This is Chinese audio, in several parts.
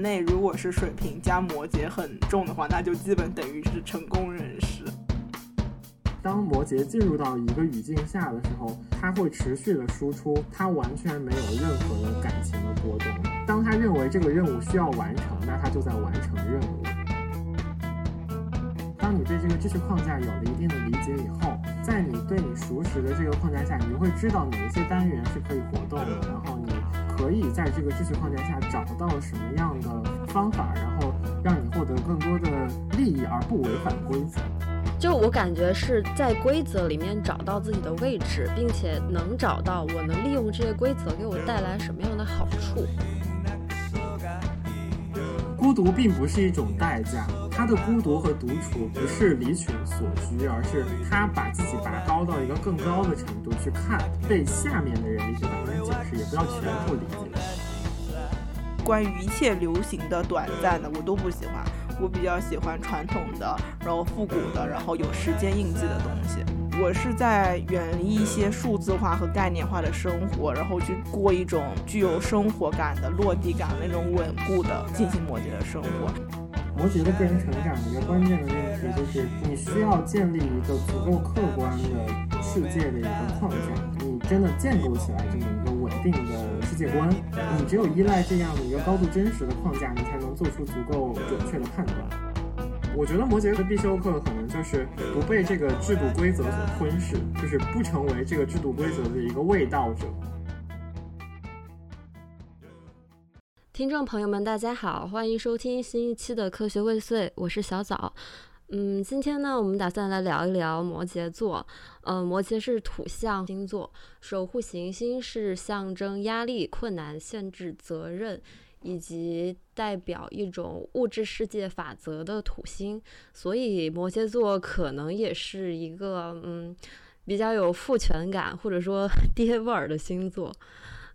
内如果是水瓶加摩羯很重的话，那就基本等于是成功人士。当摩羯进入到一个语境下的时候，他会持续的输出，他完全没有任何的感情的波动。当他认为这个任务需要完成，那他就在完成任务。当你对这个知识框架有了一定的理解以后，在你对你熟识的这个框架下，你会知道哪一些单元是可以活动的，然后你可以在这个知识框架下找到什么样的方法，然后让你获得更多的利益而不违反规则。就我感觉是在规则里面找到自己的位置，并且能找到我能利用这些规则给我带来什么样的好处。孤独并不是一种代价，他的孤独和独处不是离群所居，而是他把自己拔高到一个更高的程度去看，被下面的人理解也不要全部理解。关于一切流行的、短暂的，我都不喜欢。我比较喜欢传统的，然后复古的，然后有时间印记的东西。我是在远离一些数字化和概念化的生活，然后去过一种具有生活感的、落地感那种稳固的进行摩羯的生活。摩羯的个人成长一个关键的问题就是，你需要建立一个足够客观的世界的一个框架，你真的建构起来这个稳定的世界观。你只有依赖这样的一个高度真实的框架，你才能做出足够准确的判断。我觉得摩羯的必修课可能就是不被这个制度规则所吞噬，就是不成为这个制度规则的一个卫道者。听众朋友们，大家好，欢迎收听新一期的科学未遂，我是小枣。嗯，今天呢，我们打算来聊一聊摩羯座。嗯，摩羯是土象星座，守护行星是象征压力、困难、限制、责任，以及代表一种物质世界法则的土星。所以，摩羯座可能也是一个嗯比较有父权感或者说 爹味儿的星座。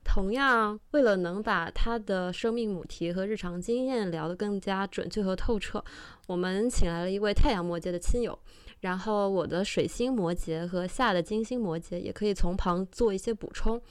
同样，为了能把他的生命母题和日常经验聊得更加准确和透彻，我们请来了一位太阳摩羯的亲友，然后我的水星摩羯和夏的金星摩羯也可以从旁做一些补充。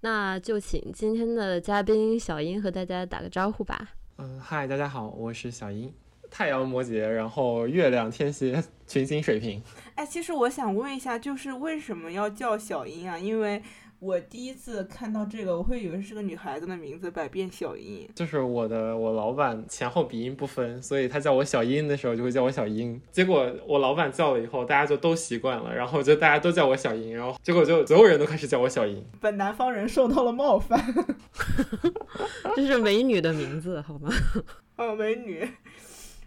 那就请今天的嘉宾小英和大家打个招呼吧。嗯，嗨，大家好，我是小英，太阳摩羯，然后月亮天蝎，群星水瓶。哎，其实我想问一下，就是为什么要叫小英啊？因为我第一次看到这个，我会以为是个女孩子的名字，百变小樱。就是我的，我老板前后鼻音不分，所以他叫我小樱的时候就会叫我小樱。结果我老板叫了以后，大家就都习惯了，然后就大家都叫我小樱，然后结果就所有人都开始叫我小樱。本南方人受到了冒犯，这是美女的名字，好吗？哦，美女，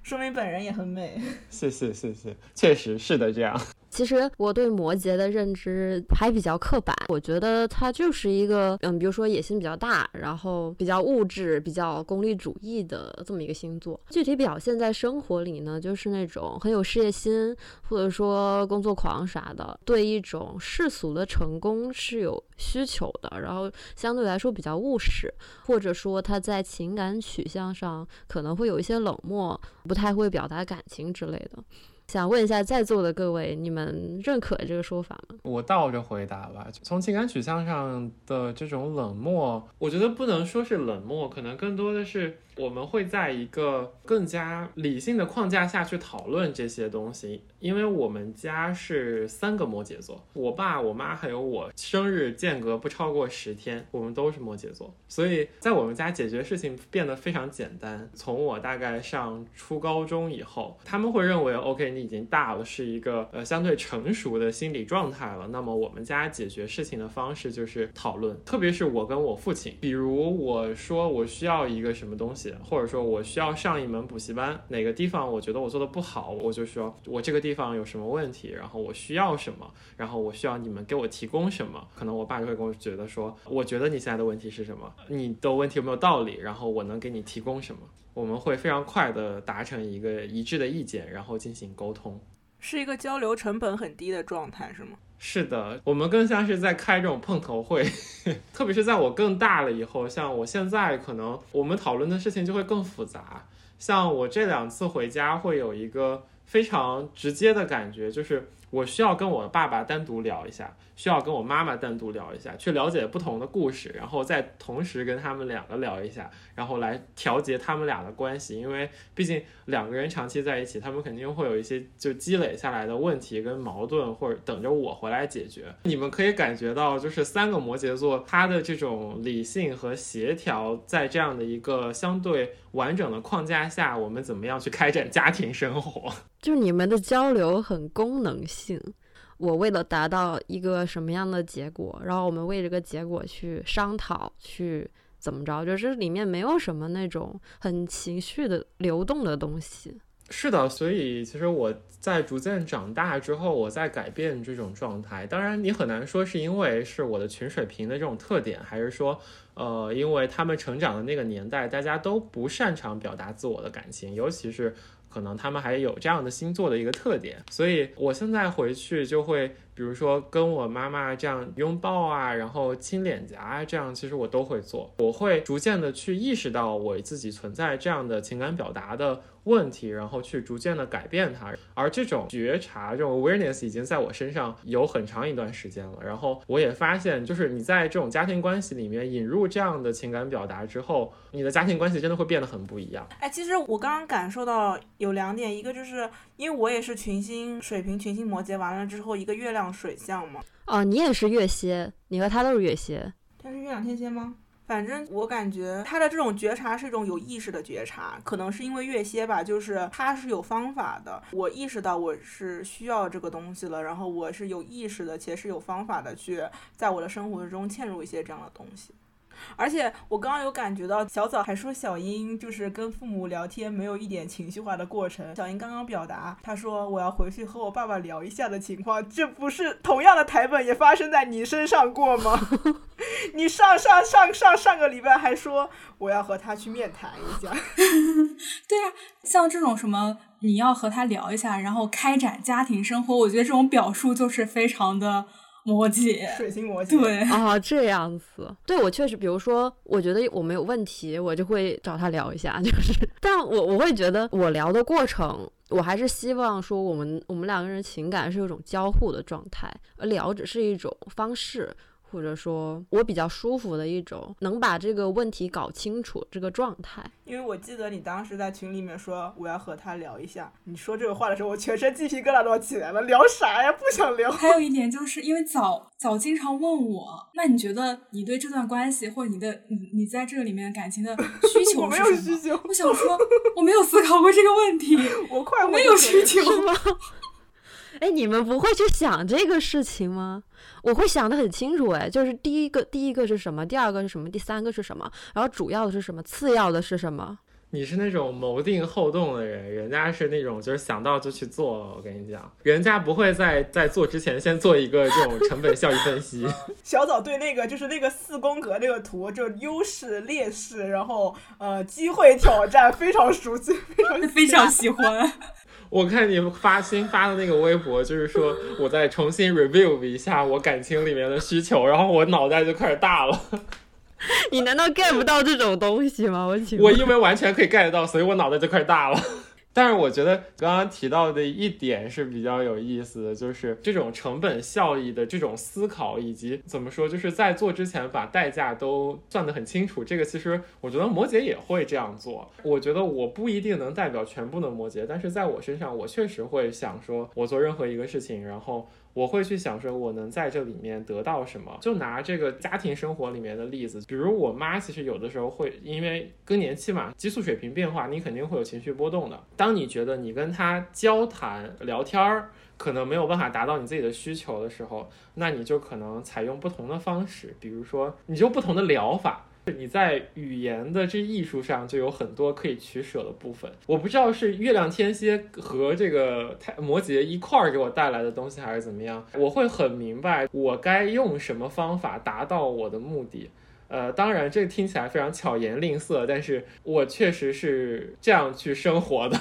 说明本人也很美。谢谢谢谢，确实是的，这样。其实我对摩羯的认知还比较刻板，我觉得他就是一个，嗯，比如说野心比较大，然后比较物质、比较功利主义的这么一个星座。具体表现在生活里呢，就是那种很有事业心，或者说工作狂啥的，对一种世俗的成功是有需求的，然后相对来说比较务实，或者说他在情感取向上可能会有一些冷漠，不太会表达感情之类的。想问一下在座的各位，你们认可这个说法吗？我倒着回答吧。从情感取向上的这种冷漠，我觉得不能说是冷漠，可能更多的是。我们会在一个更加理性的框架下去讨论这些东西，因为我们家是三个摩羯座，我爸、我妈还有我，生日间隔不超过十天，我们都是摩羯座，所以在我们家解决事情变得非常简单。从我大概上初高中以后，他们会认为，OK，你已经大了，是一个呃相对成熟的心理状态了。那么我们家解决事情的方式就是讨论，特别是我跟我父亲，比如我说我需要一个什么东西。或者说我需要上一门补习班，哪个地方我觉得我做的不好，我就说我这个地方有什么问题，然后我需要什么，然后我需要你们给我提供什么。可能我爸就会跟我觉得说，我觉得你现在的问题是什么，你的问题有没有道理，然后我能给你提供什么。我们会非常快的达成一个一致的意见，然后进行沟通，是一个交流成本很低的状态，是吗？是的，我们更像是在开这种碰头会，特别是在我更大了以后，像我现在可能我们讨论的事情就会更复杂。像我这两次回家会有一个非常直接的感觉，就是我需要跟我爸爸单独聊一下，需要跟我妈妈单独聊一下，去了解不同的故事，然后再同时跟他们两个聊一下，然后来调节他们俩的关系。因为毕竟两个人长期在一起，他们肯定会有一些就积累下来的问题跟矛盾，或者等着我回来解决。你们可以感觉到，就是三个摩羯座他的这种理性和协调，在这样的一个相对完整的框架下，我们怎么样去开展家庭生活？就你们的交流很功能性，我为了达到一个什么样的结果，然后我们为这个结果去商讨，去怎么着，就是里面没有什么那种很情绪的流动的东西。是的，所以其实我在逐渐长大之后，我在改变这种状态。当然，你很难说是因为是我的群水平的这种特点，还是说，呃，因为他们成长的那个年代，大家都不擅长表达自我的感情，尤其是。可能他们还有这样的星座的一个特点，所以我现在回去就会，比如说跟我妈妈这样拥抱啊，然后亲脸颊啊，这样其实我都会做。我会逐渐的去意识到我自己存在这样的情感表达的问题，然后去逐渐的改变它。而这种觉察，这种 awareness 已经在我身上有很长一段时间了。然后我也发现，就是你在这种家庭关系里面引入这样的情感表达之后，你的家庭关系真的会变得很不一样。哎，其实我刚刚感受到。有两点，一个就是因为我也是群星水瓶、群星摩羯，完了之后一个月亮水象嘛。哦，你也是月蝎，你和他都是月蝎。他是月亮天蝎吗？反正我感觉他的这种觉察是一种有意识的觉察，可能是因为月蝎吧，就是他是有方法的。我意识到我是需要这个东西了，然后我是有意识的且是有方法的去在我的生活中嵌入一些这样的东西。而且我刚刚有感觉到，小枣还说小英就是跟父母聊天没有一点情绪化的过程。小英刚刚表达，她说我要回去和我爸爸聊一下的情况，这不是同样的台本也发生在你身上过吗？你上上上上上个礼拜还说我要和他去面谈一下。对啊，像这种什么你要和他聊一下，然后开展家庭生活，我觉得这种表述就是非常的。摩羯，水星摩羯，对。啊，这样子，对我确实，比如说，我觉得我没有问题，我就会找他聊一下，就是，但我我会觉得，我聊的过程，我还是希望说，我们我们两个人情感是有一种交互的状态，而聊只是一种方式。或者说我比较舒服的一种，能把这个问题搞清楚这个状态。因为我记得你当时在群里面说我要和他聊一下，你说这个话的时候，我全身鸡皮疙瘩都起来了。聊啥呀？不想聊。还有一点就是因为早早经常问我，那你觉得你对这段关系或者你的你你在这里面感情的需求是什么？我没有需求。我想说我没有思考过这个问题。我快没有需求吗？哎，你们不会去想这个事情吗？我会想得很清楚，哎，就是第一个，第一个是什么，第二个是什么，第三个是什么，然后主要的是什么，次要的是什么？你是那种谋定后动的人，人家是那种就是想到就去做。我跟你讲，人家不会在在做之前先做一个这种成本效益分析。小枣对那个就是那个四宫格那个图，就优势劣势，然后呃机会挑战非常熟悉，非常 非常喜欢。我看你发新发的那个微博，就是说我再重新 review 一下我感情里面的需求，然后我脑袋就开始大了。你难道 get 不到这种东西吗？我请我因为完全可以 get 到，所以我脑袋就开始大了。但是我觉得刚刚提到的一点是比较有意思的，就是这种成本效益的这种思考，以及怎么说，就是在做之前把代价都算得很清楚。这个其实我觉得摩羯也会这样做。我觉得我不一定能代表全部的摩羯，但是在我身上，我确实会想说，我做任何一个事情，然后。我会去想说，我能在这里面得到什么？就拿这个家庭生活里面的例子，比如我妈，其实有的时候会因为更年期嘛，激素水平变化，你肯定会有情绪波动的。当你觉得你跟她交谈聊天儿，可能没有办法达到你自己的需求的时候，那你就可能采用不同的方式，比如说你就不同的疗法。你在语言的这艺术上就有很多可以取舍的部分。我不知道是月亮天蝎和这个太摩羯一块儿给我带来的东西，还是怎么样。我会很明白我该用什么方法达到我的目的。呃，当然这听起来非常巧言令色，但是我确实是这样去生活的。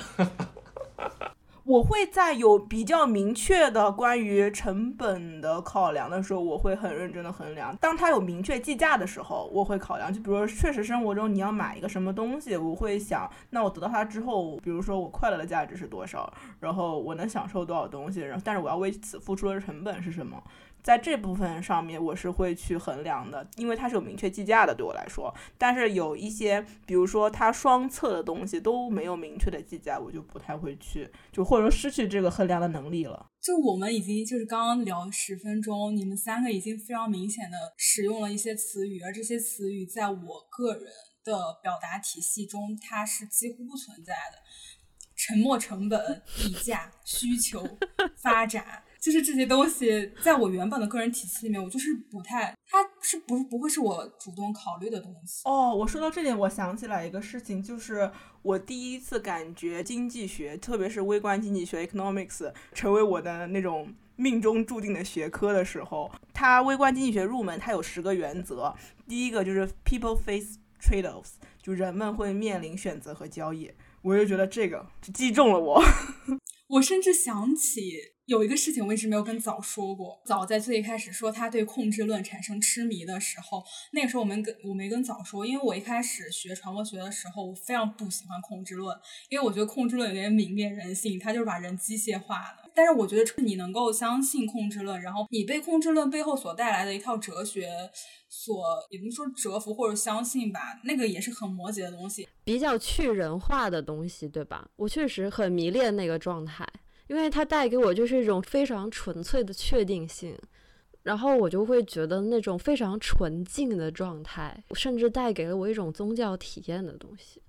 我会在有比较明确的关于成本的考量的时候，我会很认真的衡量。当他有明确计价的时候，我会考量。就比如说，确实生活中你要买一个什么东西，我会想，那我得到它之后，比如说我快乐的价值是多少，然后我能享受多少东西，然后但是我要为此付出的成本是什么？在这部分上面，我是会去衡量的，因为它是有明确计价的，对我来说。但是有一些，比如说它双侧的东西都没有明确的计价，我就不太会去，就或者说失去这个衡量的能力了。就我们已经就是刚刚聊十分钟，你们三个已经非常明显的使用了一些词语，而这些词语在我个人的表达体系中，它是几乎不存在的。沉没成本、溢价、需求、发展。就是这些东西，在我原本的个人体系里面，我就是不太，它是不不会是我主动考虑的东西。哦，我说到这点，我想起来一个事情，就是我第一次感觉经济学，特别是微观经济学 （economics） 成为我的那种命中注定的学科的时候，它微观经济学入门，它有十个原则。第一个就是 people face trade-offs，就人们会面临选择和交易。我就觉得这个击中了我。我甚至想起。有一个事情我一直没有跟早说过。早在最一开始说他对控制论产生痴迷的时候，那个时候我没跟我没跟早说，因为我一开始学传播学的时候，我非常不喜欢控制论，因为我觉得控制论有点泯灭人性，它就是把人机械化的。但是我觉得你能够相信控制论，然后你被控制论背后所带来的一套哲学所也不能说折服或者相信吧，那个也是很摩羯的东西，比较去人化的东西，对吧？我确实很迷恋那个状态。因为它带给我就是一种非常纯粹的确定性，然后我就会觉得那种非常纯净的状态，甚至带给了我一种宗教体验的东西。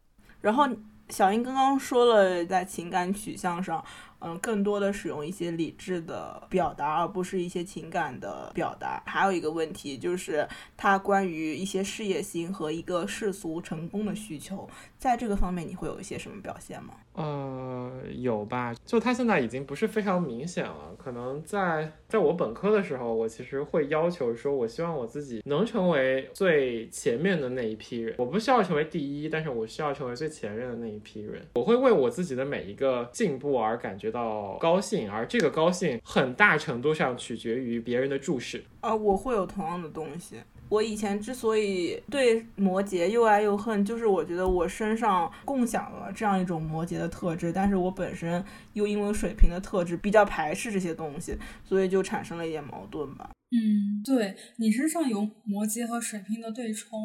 然后小英刚刚说了，在情感取向上。嗯，更多的使用一些理智的表达，而不是一些情感的表达。还有一个问题就是，他关于一些事业心和一个世俗成功的需求，在这个方面你会有一些什么表现吗？呃，有吧。就他现在已经不是非常明显了。可能在在我本科的时候，我其实会要求说，我希望我自己能成为最前面的那一批人。我不需要成为第一，但是我需要成为最前面的那一批人。我会为我自己的每一个进步而感觉。觉到高兴，而这个高兴很大程度上取决于别人的注视。啊，我会有同样的东西。我以前之所以对摩羯又爱又恨，就是我觉得我身上共享了这样一种摩羯的特质，但是我本身又因为水瓶的特质比较排斥这些东西，所以就产生了一点矛盾吧。嗯，对你身上有摩羯和水瓶的对冲。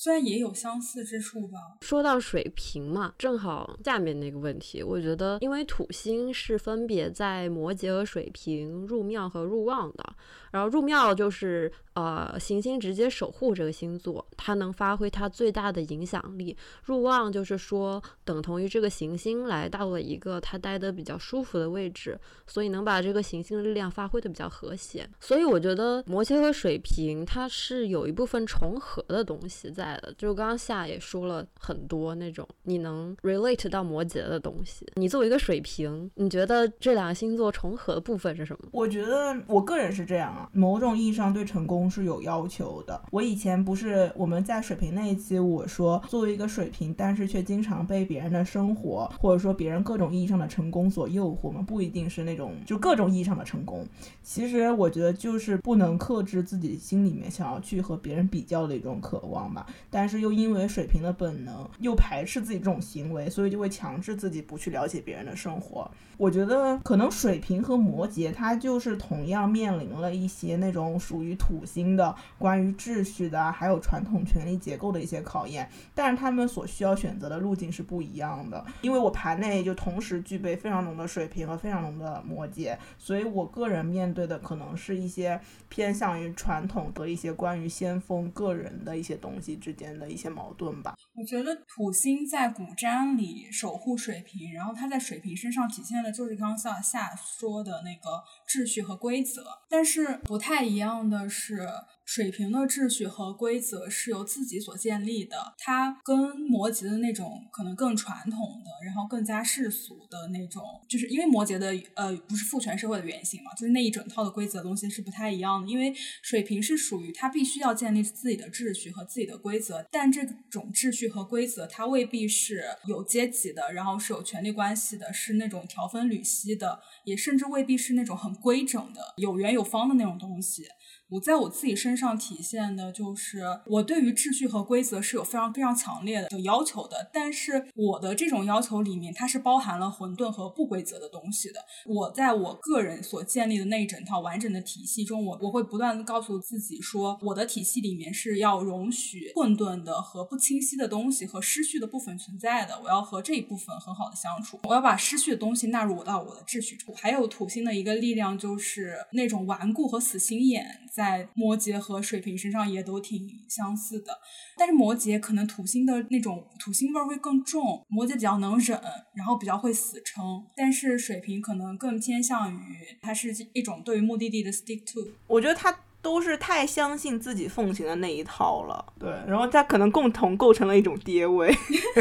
虽然也有相似之处吧。说到水瓶嘛，正好下面那个问题，我觉得因为土星是分别在摩羯和水瓶入庙和入旺的，然后入庙就是。呃，行星直接守护这个星座，它能发挥它最大的影响力。入旺就是说，等同于这个行星来到了一个它待得比较舒服的位置，所以能把这个行星的力量发挥的比较和谐。所以我觉得摩羯和水瓶它是有一部分重合的东西在的。就刚刚夏也说了很多那种你能 relate 到摩羯的东西。你作为一个水瓶，你觉得这两个星座重合的部分是什么？我觉得我个人是这样啊，某种意义上对成功。是有要求的。我以前不是我们在水瓶那一期，我说作为一个水瓶，但是却经常被别人的生活或者说别人各种意义上的成功所诱惑嘛，不一定是那种就各种意义上的成功。其实我觉得就是不能克制自己心里面想要去和别人比较的一种渴望吧。但是又因为水瓶的本能，又排斥自己这种行为，所以就会强制自己不去了解别人的生活。我觉得可能水瓶和摩羯，它就是同样面临了一些那种属于土星新的关于秩序的，还有传统权力结构的一些考验，但是他们所需要选择的路径是不一样的。因为我盘内就同时具备非常浓的水瓶和非常浓的摩羯，所以我个人面对的可能是一些偏向于传统和一些关于先锋个人的一些东西之间的一些矛盾吧。我觉得土星在古占里守护水瓶，然后它在水瓶身上体现了。就是刚刚下下说的那个秩序和规则，但是不太一样的是，水瓶的秩序和规则是由自己所建立的，它跟摩羯的那种可能更传统的，然后更加世俗的那种，就是因为摩羯的呃不是父权社会的原型嘛，就是那一整套的规则东西是不太一样的。因为水瓶是属于他必须要建立自己的秩序和自己的规则，但这种秩序和规则它未必是有阶级的，然后是有权利关系的，是那种条分缕析的，也甚至未必是那种很规整的、有圆有方的那种东西。我在我自己身上体现的就是，我对于秩序和规则是有非常非常强烈的要求的。但是我的这种要求里面，它是包含了混沌和不规则的东西的。我在我个人所建立的那一整套完整的体系中，我我会不断的告诉自己说，我的体系里面是要容许混沌的和不清晰的东西和失序的部分存在的。我要和这一部分很好的相处，我要把失去的东西纳入我到我的秩序中。还有土星的一个力量就是那种顽固和死心眼。在摩羯和水瓶身上也都挺相似的，但是摩羯可能土星的那种土星味儿会更重，摩羯比较能忍，然后比较会死撑，但是水瓶可能更偏向于它是一种对于目的地的 stick to。我觉得他都是太相信自己奉行的那一套了，对，然后他可能共同构成了一种爹味。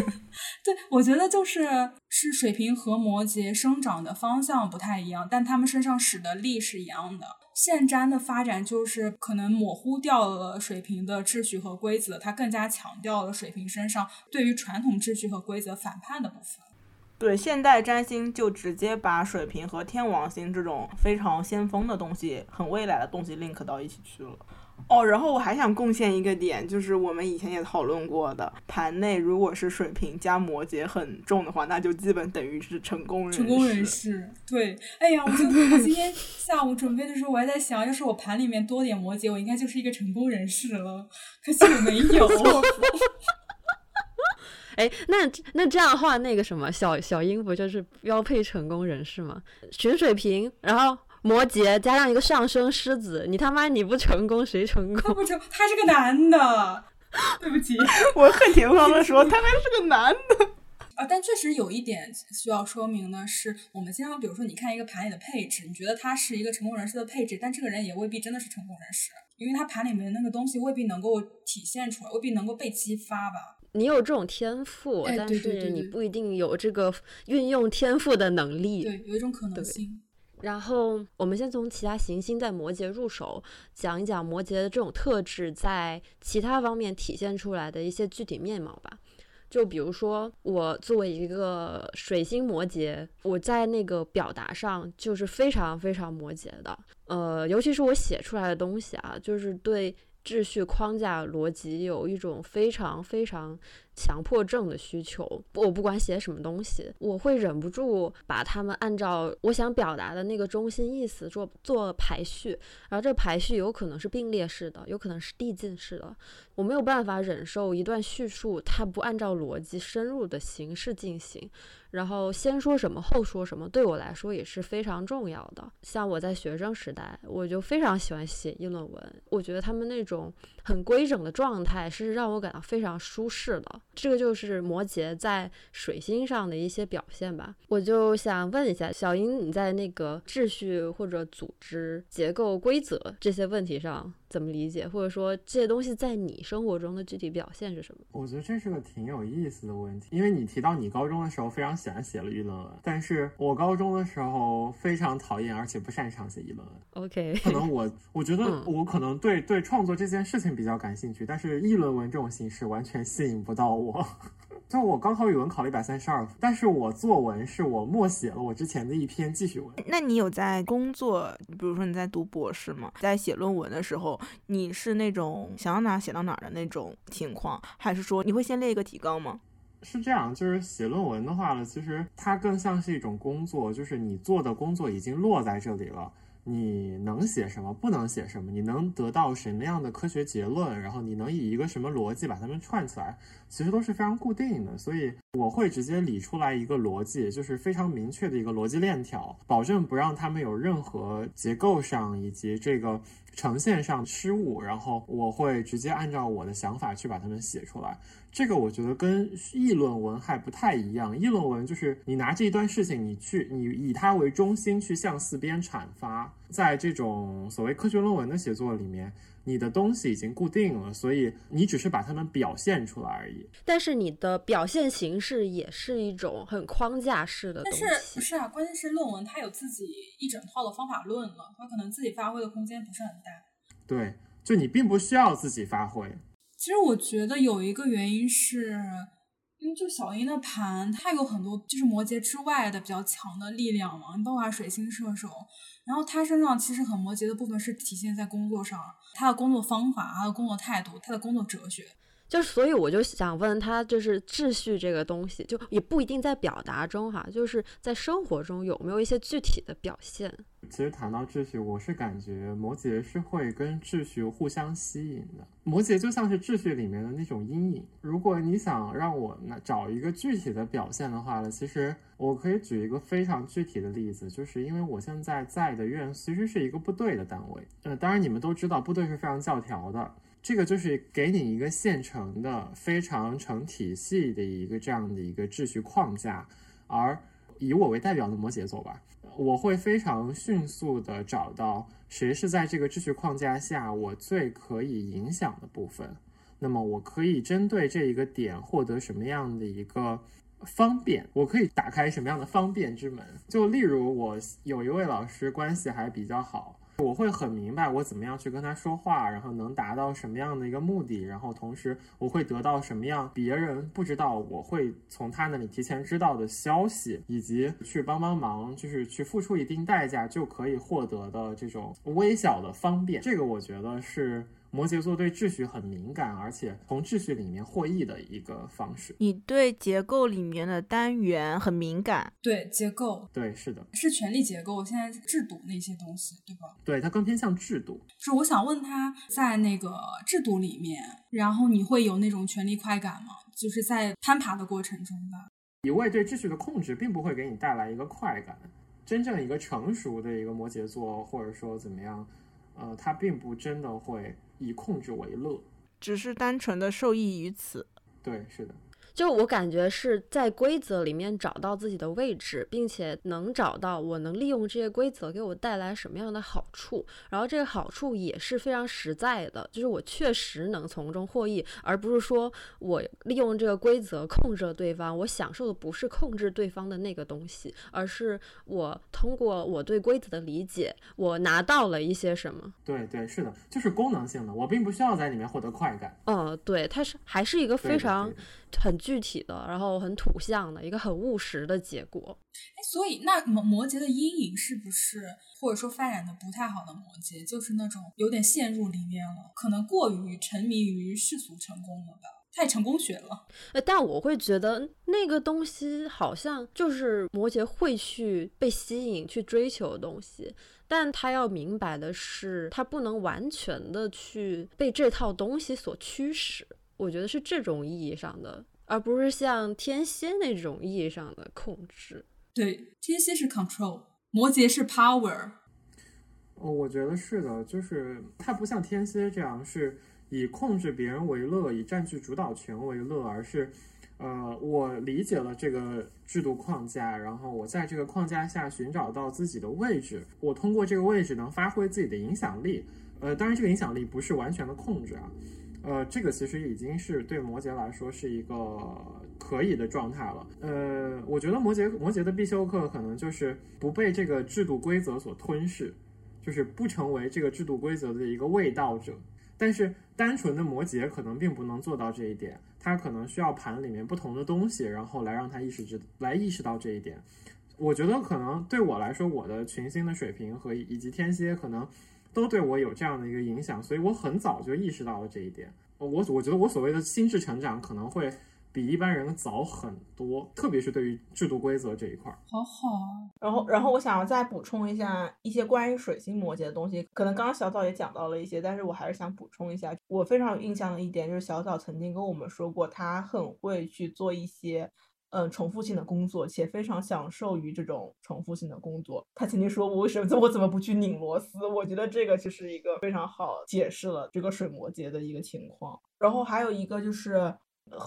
对，我觉得就是是水瓶和摩羯生长的方向不太一样，但他们身上使的力是一样的。现占的发展就是可能模糊掉了水瓶的秩序和规则，它更加强调了水瓶身上对于传统秩序和规则反叛的部分。对，现代占星就直接把水瓶和天王星这种非常先锋的东西、很未来的东西 link 到一起去了。哦，然后我还想贡献一个点，就是我们以前也讨论过的，盘内如果是水瓶加摩羯很重的话，那就基本等于是成功人士。成功人士，对。哎呀，我 我今天下午准备的时候，我还在想，要是我盘里面多点摩羯，我应该就是一个成功人士了。可惜我没有。哎，那那这样的话，那个什么小小英不就是标配成功人士吗？选水瓶，然后。摩羯加上一个上升狮子，你他妈你不成功谁成功？他不成，他是个男的。对不起，我恨铁方的说他还是个男的。啊，但确实有一点需要说明的是，我们经常比如说你看一个盘里的配置，你觉得他是一个成功人士的配置，但这个人也未必真的是成功人士，因为他盘里面那个东西未必能够体现出来，未必能够被激发吧。你有这种天赋，但是你不一定有这个运用天赋的能力。对，有一种可能性。然后我们先从其他行星在摩羯入手，讲一讲摩羯的这种特质在其他方面体现出来的一些具体面貌吧。就比如说，我作为一个水星摩羯，我在那个表达上就是非常非常摩羯的。呃，尤其是我写出来的东西啊，就是对秩序、框架、逻辑有一种非常非常。强迫症的需求，我不管写什么东西，我会忍不住把它们按照我想表达的那个中心意思做做排序，然后这排序有可能是并列式的，有可能是递进式的。我没有办法忍受一段叙述它不按照逻辑深入的形式进行，然后先说什么后说什么，对我来说也是非常重要的。像我在学生时代，我就非常喜欢写议论文，我觉得他们那种很规整的状态是让我感到非常舒适的。这个就是摩羯在水星上的一些表现吧。我就想问一下小英，你在那个秩序或者组织结构、规则这些问题上怎么理解，或者说这些东西在你生活中的具体表现是什么？我觉得这是个挺有意思的问题，因为你提到你高中的时候非常喜欢写了议论文，但是我高中的时候非常讨厌而且不擅长写议论文。OK，可能我我觉得我可能对对创作这件事情比较感兴趣，但是议论文这种形式完全吸引不到我。我，就我高考语文考了一百三十二分，但是我作文是我默写了我之前的一篇记叙文。那你有在工作，比如说你在读博士吗？在写论文的时候，你是那种想要哪写到哪的那种情况，还是说你会先列一个提纲吗？是这样，就是写论文的话呢，其实它更像是一种工作，就是你做的工作已经落在这里了。你能写什么，不能写什么？你能得到什么样的科学结论？然后你能以一个什么逻辑把它们串起来？其实都是非常固定的，所以我会直接理出来一个逻辑，就是非常明确的一个逻辑链条，保证不让他们有任何结构上以及这个呈现上失误。然后我会直接按照我的想法去把它们写出来。这个我觉得跟议论文还不太一样。议论文就是你拿这一段事情，你去你以它为中心去向四边阐发。在这种所谓科学论文的写作里面，你的东西已经固定了，所以你只是把它们表现出来而已。但是你的表现形式也是一种很框架式的东但西。是不是啊？关键是论文它有自己一整套的方法论了，它可能自己发挥的空间不是很大。对，就你并不需要自己发挥。其实我觉得有一个原因是，因为就小樱的盘，它有很多就是摩羯之外的比较强的力量嘛，你包括水星射手，然后他身上其实很摩羯的部分是体现在工作上，他的工作方法、他的工作态度、他的工作哲学。就所以我就想问他，就是秩序这个东西，就也不一定在表达中哈，就是在生活中有没有一些具体的表现？其实谈到秩序，我是感觉摩羯是会跟秩序互相吸引的。摩羯就像是秩序里面的那种阴影。如果你想让我那找一个具体的表现的话呢，其实我可以举一个非常具体的例子，就是因为我现在在的院其实是一个部队的单位。呃，当然你们都知道，部队是非常教条的。这个就是给你一个现成的、非常成体系的一个这样的一个秩序框架，而以我为代表的摩羯座吧，我会非常迅速的找到谁是在这个秩序框架下我最可以影响的部分，那么我可以针对这一个点获得什么样的一个方便，我可以打开什么样的方便之门。就例如我有一位老师关系还比较好。我会很明白我怎么样去跟他说话，然后能达到什么样的一个目的，然后同时我会得到什么样别人不知道，我会从他那里提前知道的消息，以及去帮帮忙，就是去付出一定代价就可以获得的这种微小的方便。这个我觉得是。摩羯座对秩序很敏感，而且从秩序里面获益的一个方式。你对结构里面的单元很敏感，对结构，对，是的，是权力结构，现在制度那些东西，对吧？对，它更偏向制度。是我想问他在那个制度里面，然后你会有那种权力快感吗？就是在攀爬的过程中吧。一味对秩序的控制，并不会给你带来一个快感。真正一个成熟的一个摩羯座，或者说怎么样，呃，他并不真的会。以控制为乐，只是单纯的受益于此。对，是的。就我感觉是在规则里面找到自己的位置，并且能找到我能利用这些规则给我带来什么样的好处，然后这个好处也是非常实在的，就是我确实能从中获益，而不是说我利用这个规则控制了对方，我享受的不是控制对方的那个东西，而是我通过我对规则的理解，我拿到了一些什么。对对，是的，就是功能性的，我并不需要在里面获得快感。嗯，对，它是还是一个非常。很具体的，然后很土象的一个很务实的结果。哎，所以那摩摩羯的阴影是不是，或者说发展的不太好的摩羯，就是那种有点陷入里面了，可能过于沉迷于世俗成功了吧，太成功学了。呃，但我会觉得那个东西好像就是摩羯会去被吸引、去追求的东西，但他要明白的是，他不能完全的去被这套东西所驱使。我觉得是这种意义上的，而不是像天蝎那种意义上的控制。对，天蝎是 control，摩羯是 power。哦，我觉得是的，就是它不像天蝎这样是以控制别人为乐，以占据主导权为乐，而是，呃，我理解了这个制度框架，然后我在这个框架下寻找到自己的位置，我通过这个位置能发挥自己的影响力。呃，当然这个影响力不是完全的控制啊。呃，这个其实已经是对摩羯来说是一个可以的状态了。呃，我觉得摩羯摩羯的必修课可能就是不被这个制度规则所吞噬，就是不成为这个制度规则的一个味道者。但是单纯的摩羯可能并不能做到这一点，他可能需要盘里面不同的东西，然后来让他意识知来意识到这一点。我觉得可能对我来说，我的群星的水平和以及天蝎可能。都对我有这样的一个影响，所以我很早就意识到了这一点。我我觉得我所谓的心智成长可能会比一般人早很多，特别是对于制度规则这一块。好好啊。然后，然后我想要再补充一下一些关于水星摩羯的东西。可能刚刚小枣也讲到了一些，但是我还是想补充一下。我非常有印象的一点就是小枣曾经跟我们说过，他很会去做一些。嗯，重复性的工作，且非常享受于这种重复性的工作。他曾经说：“我为什么 我怎么不去拧螺丝？”我觉得这个就是一个非常好解释了这个水摩羯的一个情况。然后还有一个就是，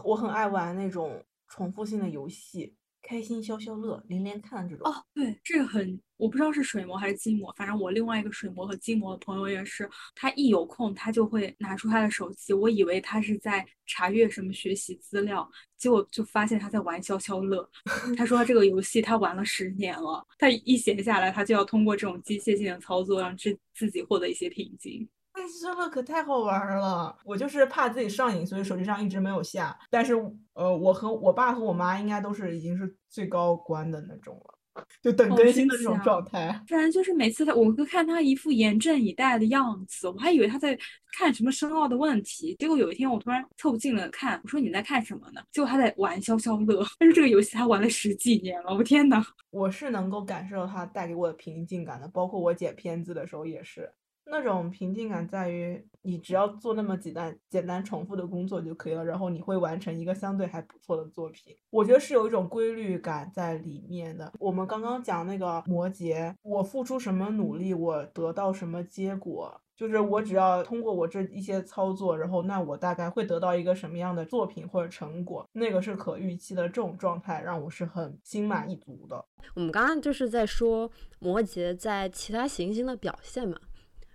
我很爱玩那种重复性的游戏开心消消乐，连连看这种。哦，对，这个很，我不知道是水魔还是金魔，反正我另外一个水魔和金魔的朋友也是，他一有空他就会拿出他的手机，我以为他是在查阅什么学习资料，结果就发现他在玩消消乐。他说这个游戏他玩了十年了，他一闲下来他就要通过这种机械性的操作让自自己获得一些平静。消消乐可太好玩了，我就是怕自己上瘾，所以手机上一直没有下。但是，呃，我和我爸和我妈应该都是已经是最高关的那种了，就等更新的这种状态。不然就是每次他，我都看他一副严阵以待的样子，我还以为他在看什么深奥的问题。结果有一天我突然凑近了看，我说你在看什么呢？结果他在玩消消乐。但是这个游戏他玩了十几年了，我天呐！我是能够感受到他带给我的平静感的，包括我剪片子的时候也是。那种平静感在于，你只要做那么几单简单重复的工作就可以了，然后你会完成一个相对还不错的作品。我觉得是有一种规律感在里面的。我们刚刚讲那个摩羯，我付出什么努力，我得到什么结果，就是我只要通过我这一些操作，然后那我大概会得到一个什么样的作品或者成果，那个是可预期的。这种状态让我是很心满意足的。我们刚刚就是在说摩羯在其他行星的表现嘛。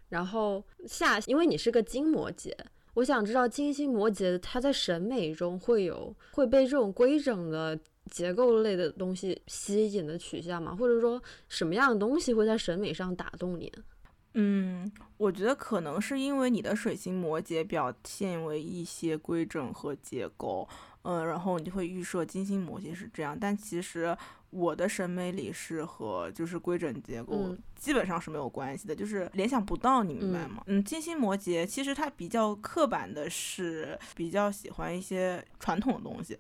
然后下，因为你是个金摩羯，我想知道金星摩羯它在审美中会有会被这种规整的结构类的东西吸引的取向吗？或者说什么样的东西会在审美上打动你？嗯，我觉得可能是因为你的水星摩羯表现为一些规整和结构，嗯，然后你就会预设金星摩羯是这样，但其实。我的审美里是和就是规整结构基本上是没有关系的，就是联想不到，你明白吗？嗯，金星摩羯其实它比较刻板的是比较喜欢一些传统的东西，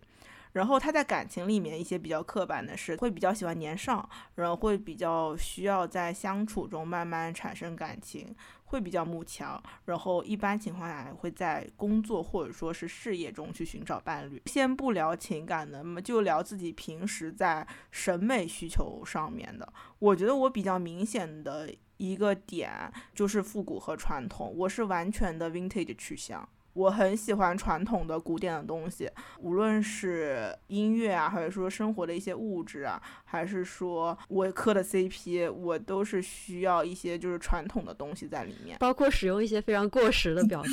然后他在感情里面一些比较刻板的是会比较喜欢年上，然后会比较需要在相处中慢慢产生感情。会比较慕强，然后一般情况下会在工作或者说是事业中去寻找伴侣。先不聊情感的，那么就聊自己平时在审美需求上面的。我觉得我比较明显的一个点就是复古和传统，我是完全的 vintage 取向。我很喜欢传统的古典的东西，无论是音乐啊，还是说生活的一些物质啊，还是说我磕的 CP，我都是需要一些就是传统的东西在里面，包括使用一些非常过时的表达。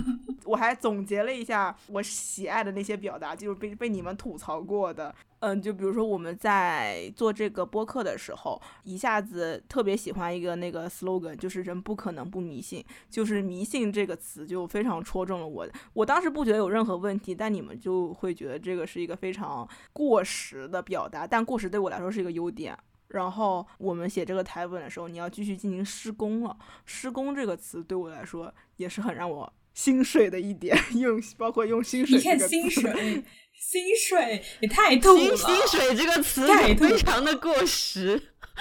我还总结了一下我喜爱的那些表达，就是被被你们吐槽过的。嗯，就比如说我们在做这个播客的时候，一下子特别喜欢一个那个 slogan，就是“人不可能不迷信”，就是“迷信”这个词就非常戳中了我。我当时不觉得有任何问题，但你们就会觉得这个是一个非常过时的表达。但过时对我来说是一个优点。然后我们写这个台本的时候，你要继续进行施工了。施工这个词对我来说也是很让我心水的一点，用包括用薪水。你看薪水。薪水也太土了，薪水这个词非常的过时。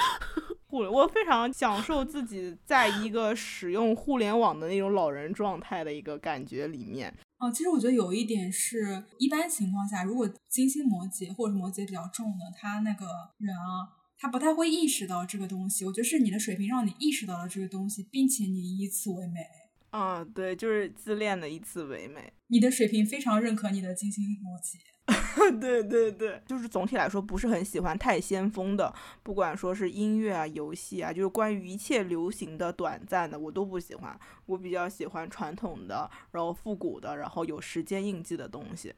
互，我非常享受自己在一个使用互联网的那种老人状态的一个感觉里面。哦，其实我觉得有一点是一般情况下，如果金星摩羯或者摩羯比较重的，他那个人啊，他不太会意识到这个东西。我觉得是你的水平让你意识到了这个东西，并且你以此为美。啊，对，就是自恋的一次唯美。你的水平非常认可你的金星逻辑。对对对，就是总体来说不是很喜欢太先锋的，不管说是音乐啊、游戏啊，就是关于一切流行的、短暂的，我都不喜欢。我比较喜欢传统的，然后复古的，然后有时间印记的东西。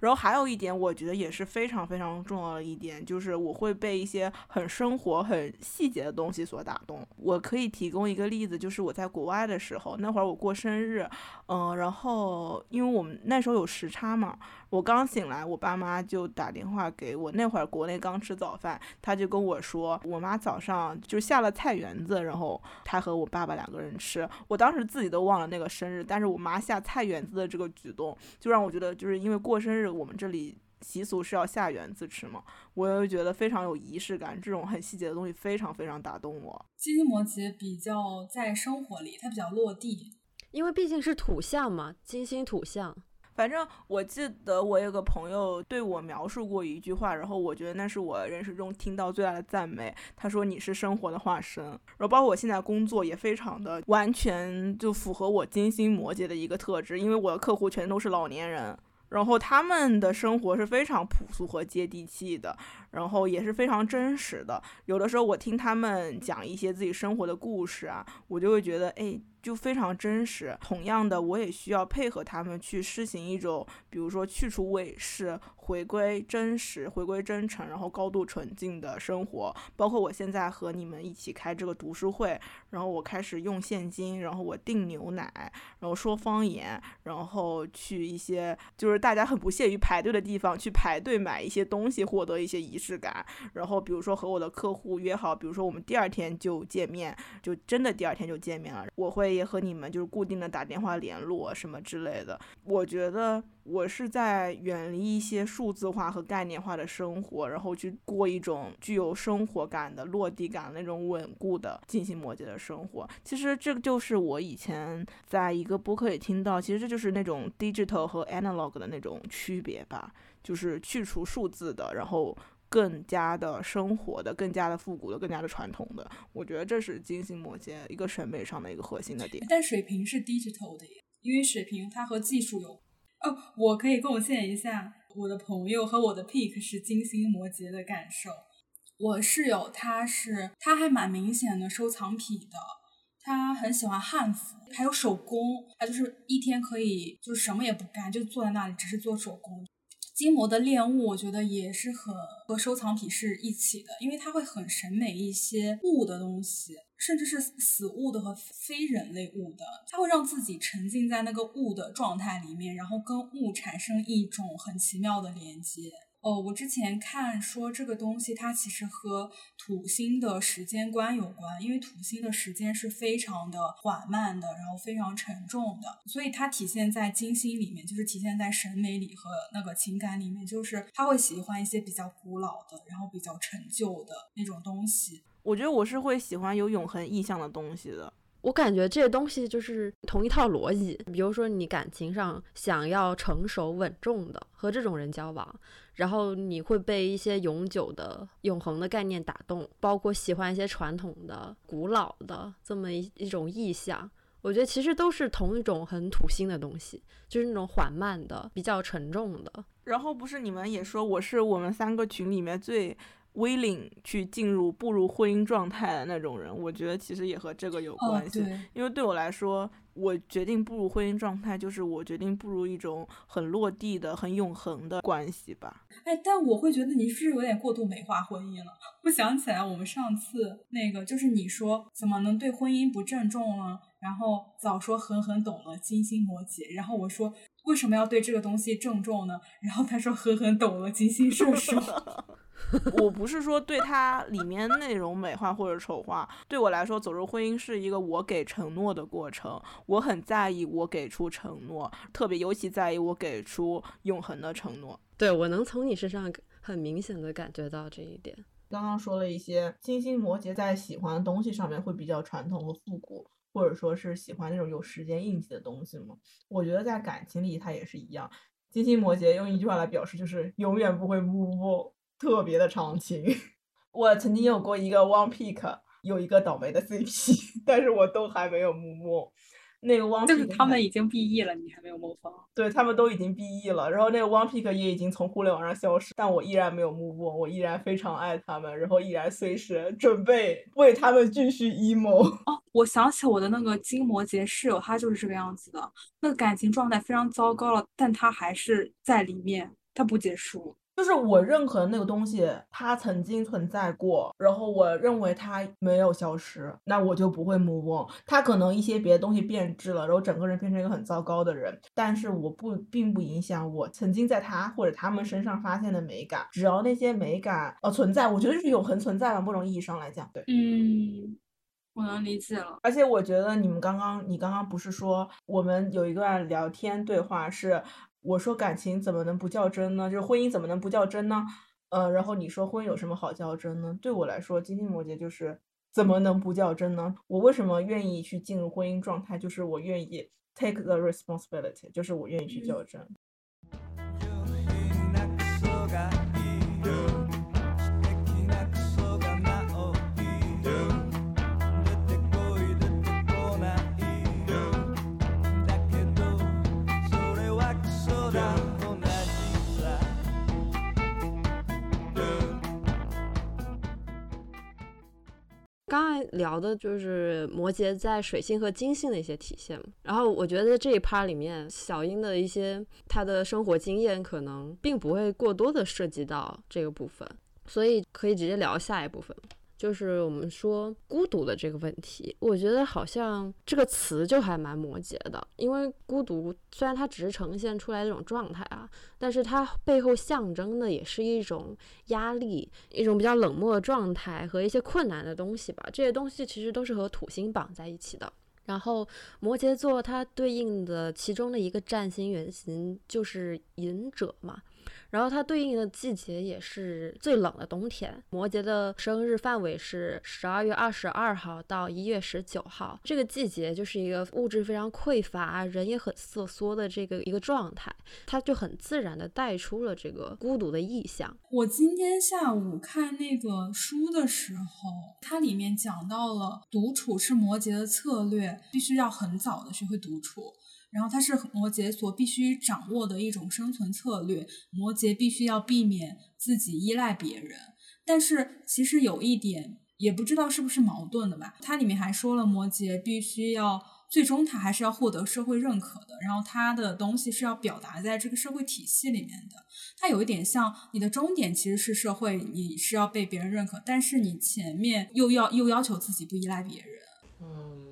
然后还有一点，我觉得也是非常非常重要的一点，就是我会被一些很生活、很细节的东西所打动。我可以提供一个例子，就是我在国外的时候，那会儿我过生日，嗯，然后因为我们那时候有时差嘛。我刚醒来，我爸妈就打电话给我。那会儿国内刚吃早饭，他就跟我说，我妈早上就下了菜园子，然后他和我爸爸两个人吃。我当时自己都忘了那个生日，但是我妈下菜园子的这个举动，就让我觉得，就是因为过生日，我们这里习俗是要下园子吃嘛，我又觉得非常有仪式感，这种很细节的东西非常非常打动我。金星摩羯比较在生活里，它比较落地，因为毕竟是土象嘛，金星土象。反正我记得我有个朋友对我描述过一句话，然后我觉得那是我人生中听到最大的赞美。他说你是生活的化身，然后包括我现在工作也非常的完全就符合我金星摩羯的一个特质，因为我的客户全都是老年人。然后他们的生活是非常朴素和接地气的，然后也是非常真实的。有的时候我听他们讲一些自己生活的故事啊，我就会觉得，哎。就非常真实。同样的，我也需要配合他们去施行一种，比如说去除伪饰，回归真实，回归真诚，然后高度纯净的生活。包括我现在和你们一起开这个读书会，然后我开始用现金，然后我订牛奶，然后说方言，然后去一些就是大家很不屑于排队的地方去排队买一些东西，获得一些仪质感。然后比如说和我的客户约好，比如说我们第二天就见面，就真的第二天就见面了。我会。也和你们就是固定的打电话联络什么之类的。我觉得我是在远离一些数字化和概念化的生活，然后去过一种具有生活感的落地感那种稳固的进行摩羯的生活。其实这个就是我以前在一个播客里听到，其实这就是那种 digital 和 analog 的那种区别吧，就是去除数字的，然后。更加的生活的，更加的复古的，更加的传统的，我觉得这是金星摩羯一个审美上的一个核心的点。但水瓶是 digital 的，因为水瓶它和技术有。哦，我可以贡献一下我的朋友和我的 pick 是金星摩羯的感受。我室友他是，他还蛮明显的收藏癖的，他很喜欢汉服，还有手工，他就是一天可以就什么也不干，就坐在那里只是做手工。金膜的恋物，我觉得也是和和收藏品是一起的，因为它会很审美一些物的东西，甚至是死物的和非人类物的，它会让自己沉浸在那个物的状态里面，然后跟物产生一种很奇妙的连接。哦，我之前看说这个东西它其实和土星的时间观有关，因为土星的时间是非常的缓慢的，然后非常沉重的，所以它体现在金星里面，就是体现在审美里和那个情感里面，就是他会喜欢一些比较古老的，然后比较陈旧的那种东西。我觉得我是会喜欢有永恒意象的东西的。我感觉这些东西就是同一套逻辑，比如说你感情上想要成熟稳重的和这种人交往，然后你会被一些永久的、永恒的概念打动，包括喜欢一些传统的、古老的这么一一种意象。我觉得其实都是同一种很土星的东西，就是那种缓慢的、比较沉重的。然后不是你们也说我是我们三个群里面最。Willing 去进入步入婚姻状态的那种人，我觉得其实也和这个有关系。因为对我来说，我决定步入婚姻状态，就是我决定步入一种很落地的、很永恒的关系吧。哎，但我会觉得你是不是有点过度美化婚姻了？我想起来，我们上次那个就是你说怎么能对婚姻不郑重呢？然后早说狠狠懂了金星摩羯，然后我说为什么要对这个东西郑重呢？然后他说狠狠懂了金星 射手。我不是说对它里面内容美化或者丑化，对我来说，走入婚姻是一个我给承诺的过程。我很在意我给出承诺，特别尤其在意我给出永恒的承诺。对我能从你身上很明显的感觉到这一点。刚刚说了一些金星摩羯在喜欢的东西上面会比较传统和复古，或者说是喜欢那种有时间印记的东西吗？我觉得在感情里它也是一样。金星摩羯用一句话来表示就是永远不会 move。特别的长情，我曾经有过一个 one pick，有一个倒霉的 CP，但是我都还没有木木。那个 one pick 就是他们已经 BE 了，你还没有木方。对他们都已经 BE 了，然后那个 one pick 也已经从互联网上消失，但我依然没有木木，我依然非常爱他们，然后依然随时准备为他们继续 emo。哦，我想起我的那个金摩羯室友，他就是这个样子的，那个感情状态非常糟糕了，但他还是在里面，他不结束。就是我认可的那个东西，它曾经存在过，然后我认为它没有消失，那我就不会 move on。它可能一些别的东西变质了，然后整个人变成一个很糟糕的人，但是我不并不影响我曾经在他或者他们身上发现的美感。只要那些美感呃存在，我觉得是永恒存在吧，某种意义上来讲，对，嗯，我能理解了。而且我觉得你们刚刚，你刚刚不是说我们有一段聊天对话是。我说感情怎么能不较真呢？就是婚姻怎么能不较真呢？呃，然后你说婚姻有什么好较真呢？对我来说，金星摩羯就是怎么能不较真呢？我为什么愿意去进入婚姻状态？就是我愿意 take the responsibility，就是我愿意去较真。刚才聊的就是摩羯在水星和金星的一些体现，然后我觉得这一趴里面，小英的一些她的生活经验可能并不会过多的涉及到这个部分，所以可以直接聊下一部分。就是我们说孤独的这个问题，我觉得好像这个词就还蛮摩羯的，因为孤独虽然它只是呈现出来这种状态啊，但是它背后象征的也是一种压力，一种比较冷漠的状态和一些困难的东西吧。这些东西其实都是和土星绑在一起的。然后摩羯座它对应的其中的一个占星原型就是隐者嘛。然后它对应的季节也是最冷的冬天。摩羯的生日范围是十二月二十二号到一月十九号，这个季节就是一个物质非常匮乏，人也很瑟缩的这个一个状态，它就很自然的带出了这个孤独的意象。我今天下午看那个书的时候，它里面讲到了独处是摩羯的策略，必须要很早的学会独处。然后它是摩羯所必须掌握的一种生存策略，摩羯必须要避免自己依赖别人。但是其实有一点，也不知道是不是矛盾的吧？它里面还说了，摩羯必须要最终他还是要获得社会认可的，然后他的东西是要表达在这个社会体系里面的。它有一点像你的终点其实是社会，你是要被别人认可，但是你前面又要又要求自己不依赖别人。嗯。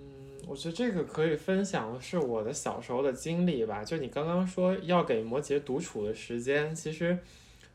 我觉得这个可以分享的是我的小时候的经历吧。就你刚刚说要给摩羯独处的时间，其实，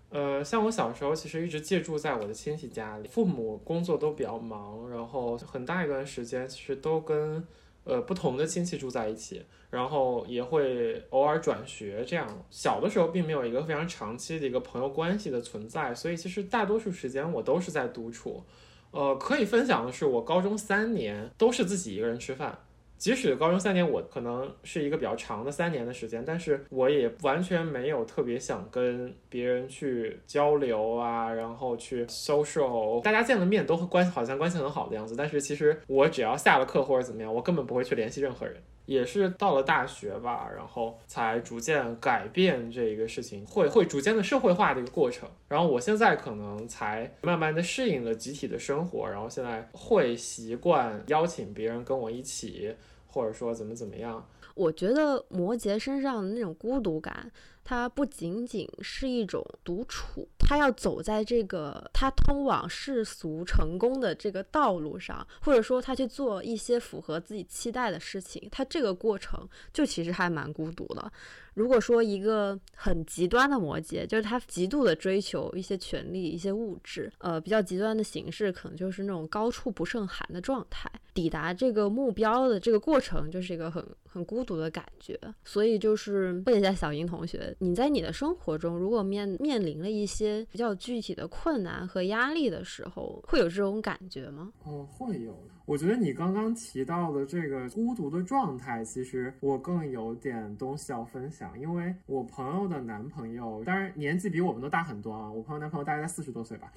呃，像我小时候其实一直借住在我的亲戚家里，父母工作都比较忙，然后很大一段时间其实都跟呃不同的亲戚住在一起，然后也会偶尔转学这样。小的时候并没有一个非常长期的一个朋友关系的存在，所以其实大多数时间我都是在独处。呃，可以分享的是，我高中三年都是自己一个人吃饭。即使高中三年，我可能是一个比较长的三年的时间，但是我也完全没有特别想跟别人去交流啊，然后去 social。大家见了面都关好像关系很好的样子，但是其实我只要下了课或者怎么样，我根本不会去联系任何人。也是到了大学吧，然后才逐渐改变这一个事情，会会逐渐的社会化的一个过程。然后我现在可能才慢慢的适应了集体的生活，然后现在会习惯邀请别人跟我一起，或者说怎么怎么样。我觉得摩羯身上的那种孤独感。它不仅仅是一种独处，他要走在这个他通往世俗成功的这个道路上，或者说他去做一些符合自己期待的事情，他这个过程就其实还蛮孤独的。如果说一个很极端的摩羯，就是他极度的追求一些权利、一些物质，呃，比较极端的形式，可能就是那种高处不胜寒的状态。抵达这个目标的这个过程，就是一个很很孤独的感觉。所以就是问一下小英同学，你在你的生活中，如果面面临了一些比较具体的困难和压力的时候，会有这种感觉吗？哦，会有。我觉得你刚刚提到的这个孤独的状态，其实我更有点东西要分享，因为我朋友的男朋友，当然年纪比我们都大很多啊。我朋友男朋友大概在四十多岁吧，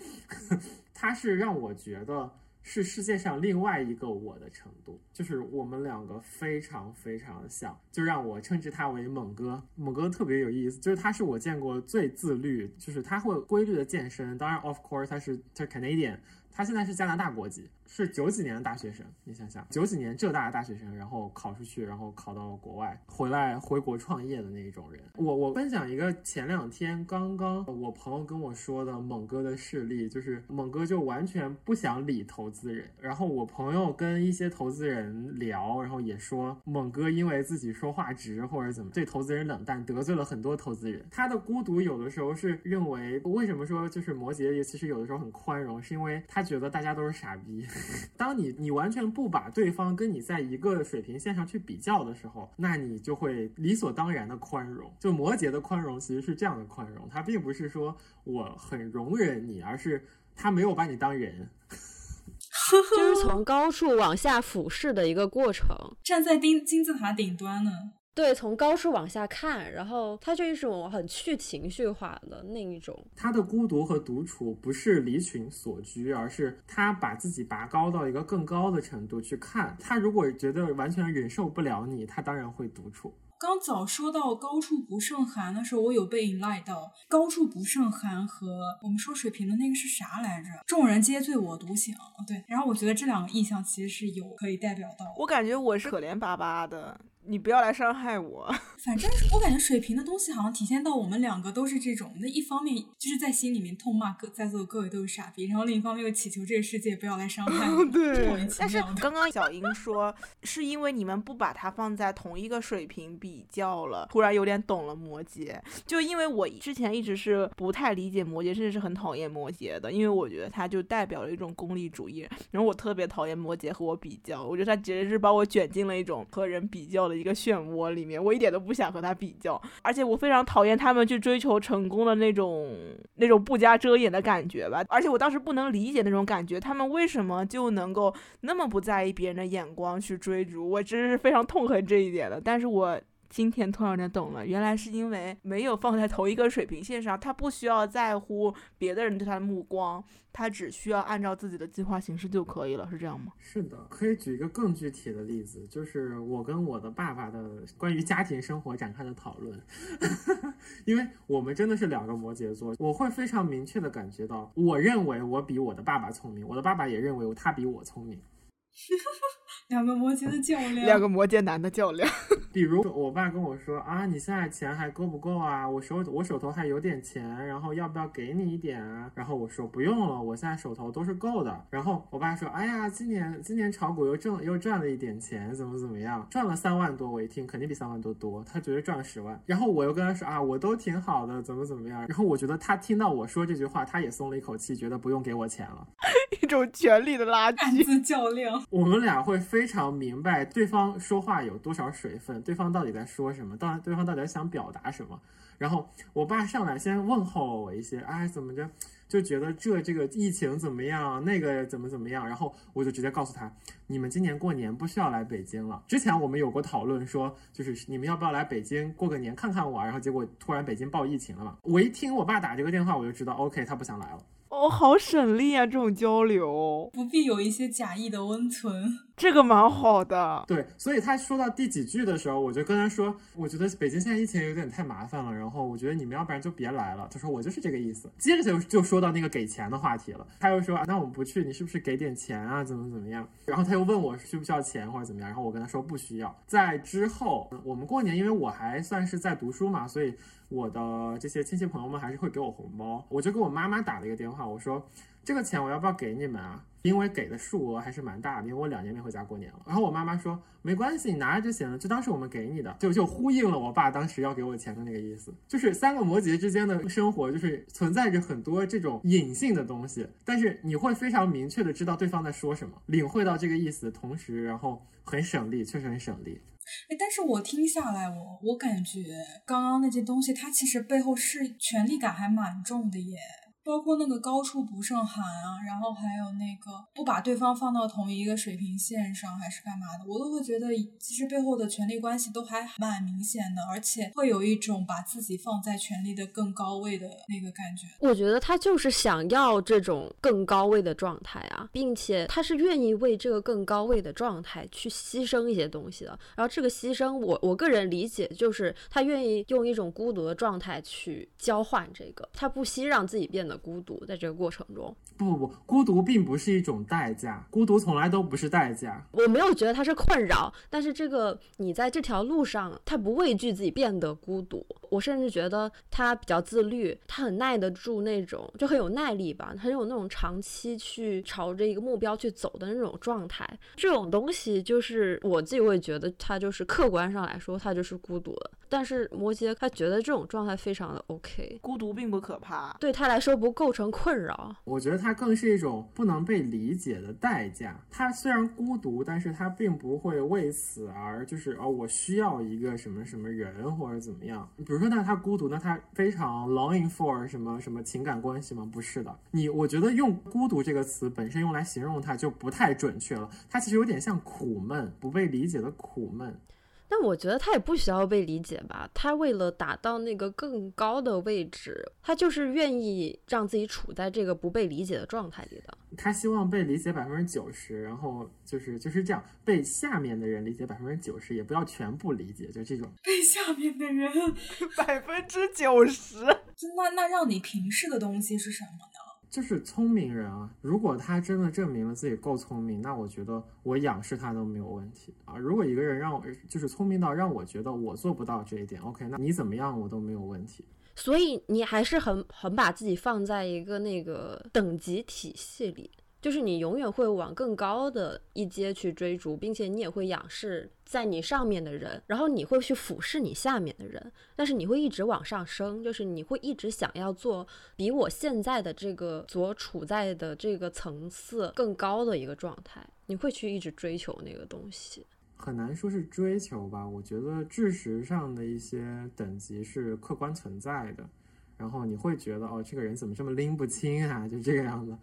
他是让我觉得是世界上另外一个我的程度，就是我们两个非常非常像，就让我称之他为猛哥。猛哥特别有意思，就是他是我见过最自律，就是他会规律的健身。当然，of course，他是他是 Canadian，他现在是加拿大国籍。是九几年的大学生，你想想，九几年浙大的大学生，然后考出去，然后考到国外，回来回国创业的那一种人。我我分享一个前两天刚刚我朋友跟我说的猛哥的事例，就是猛哥就完全不想理投资人。然后我朋友跟一些投资人聊，然后也说猛哥因为自己说话直或者怎么对投资人冷淡，得罪了很多投资人。他的孤独有的时候是认为，为什么说就是摩羯其实有的时候很宽容，是因为他觉得大家都是傻逼。当你你完全不把对方跟你在一个水平线上去比较的时候，那你就会理所当然的宽容。就摩羯的宽容其实是这样的宽容，他并不是说我很容忍你，而是他没有把你当人，就是从高处往下俯视的一个过程，站在金金字塔顶端呢。对，从高处往下看，然后他就一种很去情绪化的那一种。他的孤独和独处不是离群所居，而是他把自己拔高到一个更高的程度去看。他如果觉得完全忍受不了你，他当然会独处。刚早说到高处不胜寒的时候，我有被引赖到高处不胜寒和我们说水平的那个是啥来着？众人皆醉我独醒。对，然后我觉得这两个意象其实是有可以代表到。我感觉我是可怜巴巴的。你不要来伤害我。反正我感觉水平的东西好像体现到我们两个都是这种。那一方面就是在心里面痛骂各在座的各位都是傻逼，然后另一方面又祈求这个世界不要来伤害我。对。但是刚刚小英说是因为你们不把它放在同一个水平比较了，突然有点懂了摩羯。就因为我之前一直是不太理解摩羯，甚至是很讨厌摩羯的，因为我觉得他就代表了一种功利主义。然后我特别讨厌摩羯和我比较，我觉得他简直是把我卷进了一种和人比较的。一个漩涡里面，我一点都不想和他比较，而且我非常讨厌他们去追求成功的那种那种不加遮掩的感觉吧。而且我当时不能理解那种感觉，他们为什么就能够那么不在意别人的眼光去追逐？我真是非常痛恨这一点的。但是我。今天突然间懂了，原来是因为没有放在同一个水平线上，他不需要在乎别的人对他的目光，他只需要按照自己的计划行事就可以了，是这样吗？是的，可以举一个更具体的例子，就是我跟我的爸爸的关于家庭生活展开的讨论，因为我们真的是两个摩羯座，我会非常明确的感觉到，我认为我比我的爸爸聪明，我的爸爸也认为他比我聪明。两个摩羯的较量，两个摩羯男的较量。比如我爸跟我说啊，你现在钱还够不够啊？我手我手头还有点钱，然后要不要给你一点啊？然后我说不用了，我现在手头都是够的。然后我爸说，哎呀，今年今年炒股又挣又赚了一点钱，怎么怎么样？赚了三万多，我一听肯定比三万多多，他觉得赚了十万。然后我又跟他说啊，我都挺好的，怎么怎么样？然后我觉得他听到我说这句话，他也松了一口气，觉得不用给我钱了。一种权力的垃圾，暗自较量。我们俩会非常明白对方说话有多少水分，对方到底在说什么，到对方到底想表达什么。然后我爸上来先问候了我一些，哎，怎么着，就觉得这这个疫情怎么样，那个怎么怎么样。然后我就直接告诉他，你们今年过年不需要来北京了。之前我们有过讨论，说就是你们要不要来北京过个年看看我。然后结果突然北京报疫情了嘛。我一听我爸打这个电话，我就知道，OK，他不想来了。哦，好省力啊！这种交流不必有一些假意的温存，这个蛮好的。对，所以他说到第几句的时候，我就跟他说，我觉得北京现在疫情有点太麻烦了，然后我觉得你们要不然就别来了。他说我就是这个意思。接着就就说到那个给钱的话题了，他又说啊那我们不去，你是不是给点钱啊？怎么怎么样？然后他又问我需不需要钱或者怎么样？然后我跟他说不需要。在之后，我们过年，因为我还算是在读书嘛，所以。我的这些亲戚朋友们还是会给我红包，我就给我妈妈打了一个电话，我说这个钱我要不要给你们啊？因为给的数额还是蛮大的，因为我两年没回家过年了。然后我妈妈说没关系，你拿着就行了，就当是我们给你的，就就呼应了我爸当时要给我钱的那个意思。就是三个摩羯之间的生活，就是存在着很多这种隐性的东西，但是你会非常明确的知道对方在说什么，领会到这个意思，同时然后很省力，确实很省力。哎，但是我听下来，我我感觉刚刚那些东西，它其实背后是权力感还蛮重的耶。包括那个高处不胜寒啊，然后还有那个不把对方放到同一个水平线上，还是干嘛的，我都会觉得其实背后的权力关系都还蛮明显的，而且会有一种把自己放在权力的更高位的那个感觉。我觉得他就是想要这种更高位的状态啊，并且他是愿意为这个更高位的状态去牺牲一些东西的。然后这个牺牲，我我个人理解就是他愿意用一种孤独的状态去交换这个，他不惜让自己变得。孤独在这个过程中，不不不，孤独并不是一种代价，孤独从来都不是代价。我没有觉得它是困扰，但是这个你在这条路上，他不畏惧自己变得孤独。我甚至觉得他比较自律，他很耐得住那种，就很有耐力吧，很有那种长期去朝着一个目标去走的那种状态。这种东西就是我自己会觉得，他就是客观上来说，他就是孤独的。但是摩羯他觉得这种状态非常的 OK，孤独并不可怕，对他来说不构成困扰。我觉得它更是一种不能被理解的代价。他虽然孤独，但是他并不会为此而就是哦，我需要一个什么什么人或者怎么样。比如说，那他孤独，那他非常 longing for 什么什么情感关系吗？不是的，你我觉得用孤独这个词本身用来形容他就不太准确了。他其实有点像苦闷，不被理解的苦闷。但我觉得他也不需要被理解吧，他为了达到那个更高的位置，他就是愿意让自己处在这个不被理解的状态里的。他希望被理解百分之九十，然后就是就是这样，被下面的人理解百分之九十，也不要全部理解，就这种。被下面的人百分之九十。那那让你平视的东西是什么呢？就是聪明人啊！如果他真的证明了自己够聪明，那我觉得我仰视他都没有问题啊。如果一个人让我就是聪明到让我觉得我做不到这一点，OK，那你怎么样我都没有问题。所以你还是很很把自己放在一个那个等级体系里。就是你永远会往更高的一阶去追逐，并且你也会仰视在你上面的人，然后你会去俯视你下面的人，但是你会一直往上升，就是你会一直想要做比我现在的这个所处在的这个层次更高的一个状态，你会去一直追求那个东西。很难说是追求吧，我觉得知识上的一些等级是客观存在的，然后你会觉得哦，这个人怎么这么拎不清啊，就这个样子。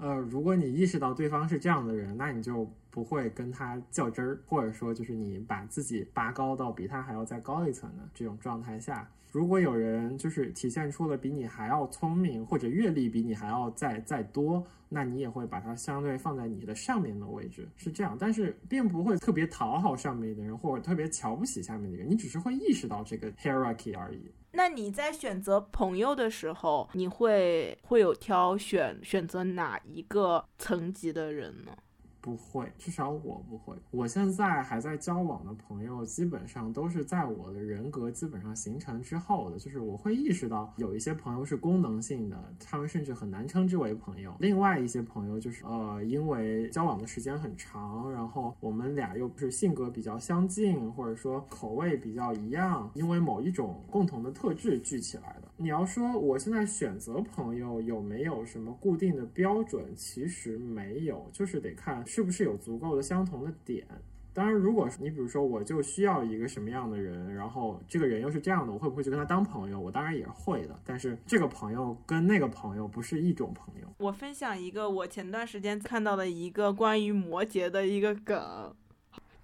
呃，如果你意识到对方是这样的人，那你就不会跟他较真儿，或者说就是你把自己拔高到比他还要再高一层的这种状态下，如果有人就是体现出了比你还要聪明，或者阅历比你还要再再多，那你也会把他相对放在你的上面的位置，是这样。但是并不会特别讨好上面的人，或者特别瞧不起下面的人，你只是会意识到这个 hierarchy 而已。那你在选择朋友的时候，你会会有挑选选择哪一个层级的人呢？不会，至少我不会。我现在还在交往的朋友，基本上都是在我的人格基本上形成之后的。就是我会意识到有一些朋友是功能性的，他们甚至很难称之为朋友。另外一些朋友就是呃，因为交往的时间很长，然后我们俩又不是性格比较相近，或者说口味比较一样，因为某一种共同的特质聚起来的。你要说我现在选择朋友有没有什么固定的标准？其实没有，就是得看。是不是有足够的相同的点？当然，如果你比如说，我就需要一个什么样的人，然后这个人又是这样的，我会不会去跟他当朋友？我当然也会的。但是这个朋友跟那个朋友不是一种朋友。我分享一个我前段时间看到的一个关于摩羯的一个梗：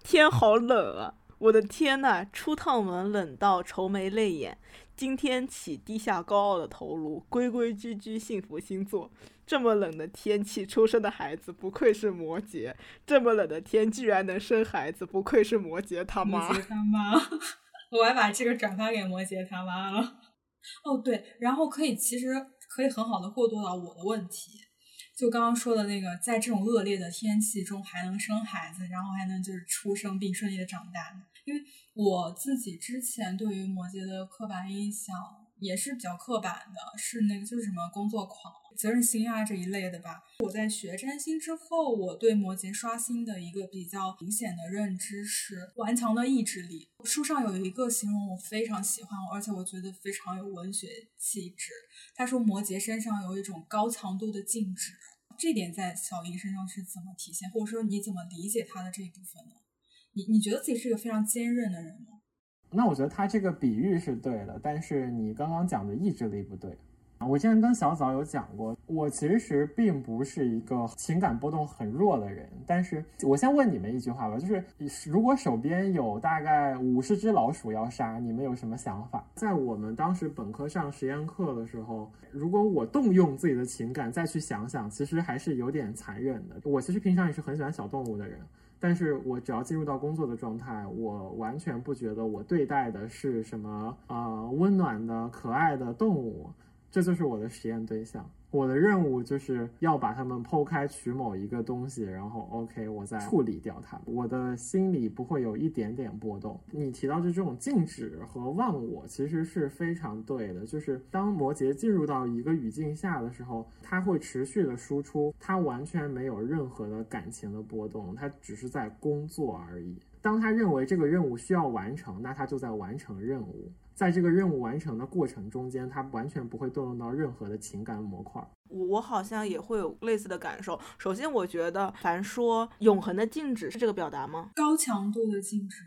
天好冷啊！我的天呐，出趟门冷到愁眉泪眼。今天起低下高傲的头颅，规规矩矩幸福星座。这么冷的天气出生的孩子，不愧是摩羯。这么冷的天，居然能生孩子，不愧是摩羯他妈。摩羯他妈，我还把这个转发给摩羯他妈了。哦，对，然后可以，其实可以很好的过渡到我的问题，就刚刚说的那个，在这种恶劣的天气中还能生孩子，然后还能就是出生并顺利的长大，因为我自己之前对于摩羯的刻板印象。也是比较刻板的，是那个就是什么工作狂、责任心啊这一类的吧。我在学占星之后，我对摩羯刷新的一个比较明显的认知是顽强的意志力。书上有一个形容我非常喜欢，而且我觉得非常有文学气质。他说摩羯身上有一种高强度的静止，这点在小林身上是怎么体现，或者说你怎么理解他的这一部分呢？你你觉得自己是一个非常坚韧的人吗？那我觉得他这个比喻是对的，但是你刚刚讲的意志力不对。我之前跟小枣有讲过，我其实并不是一个情感波动很弱的人。但是我先问你们一句话吧，就是如果手边有大概五十只老鼠要杀，你们有什么想法？在我们当时本科上实验课的时候，如果我动用自己的情感再去想想，其实还是有点残忍的。我其实平常也是很喜欢小动物的人。但是我只要进入到工作的状态，我完全不觉得我对待的是什么啊温暖的可爱的动物，这就是我的实验对象。我的任务就是要把它们剖开，取某一个东西，然后 OK，我再处理掉它。我的心里不会有一点点波动。你提到的这种静止和忘我，其实是非常对的。就是当摩羯进入到一个语境下的时候，他会持续的输出，他完全没有任何的感情的波动，他只是在工作而已。当他认为这个任务需要完成，那他就在完成任务。在这个任务完成的过程中间，他完全不会动用到任何的情感模块。我我好像也会有类似的感受。首先，我觉得凡说永恒的静止是这个表达吗？高强度的静止，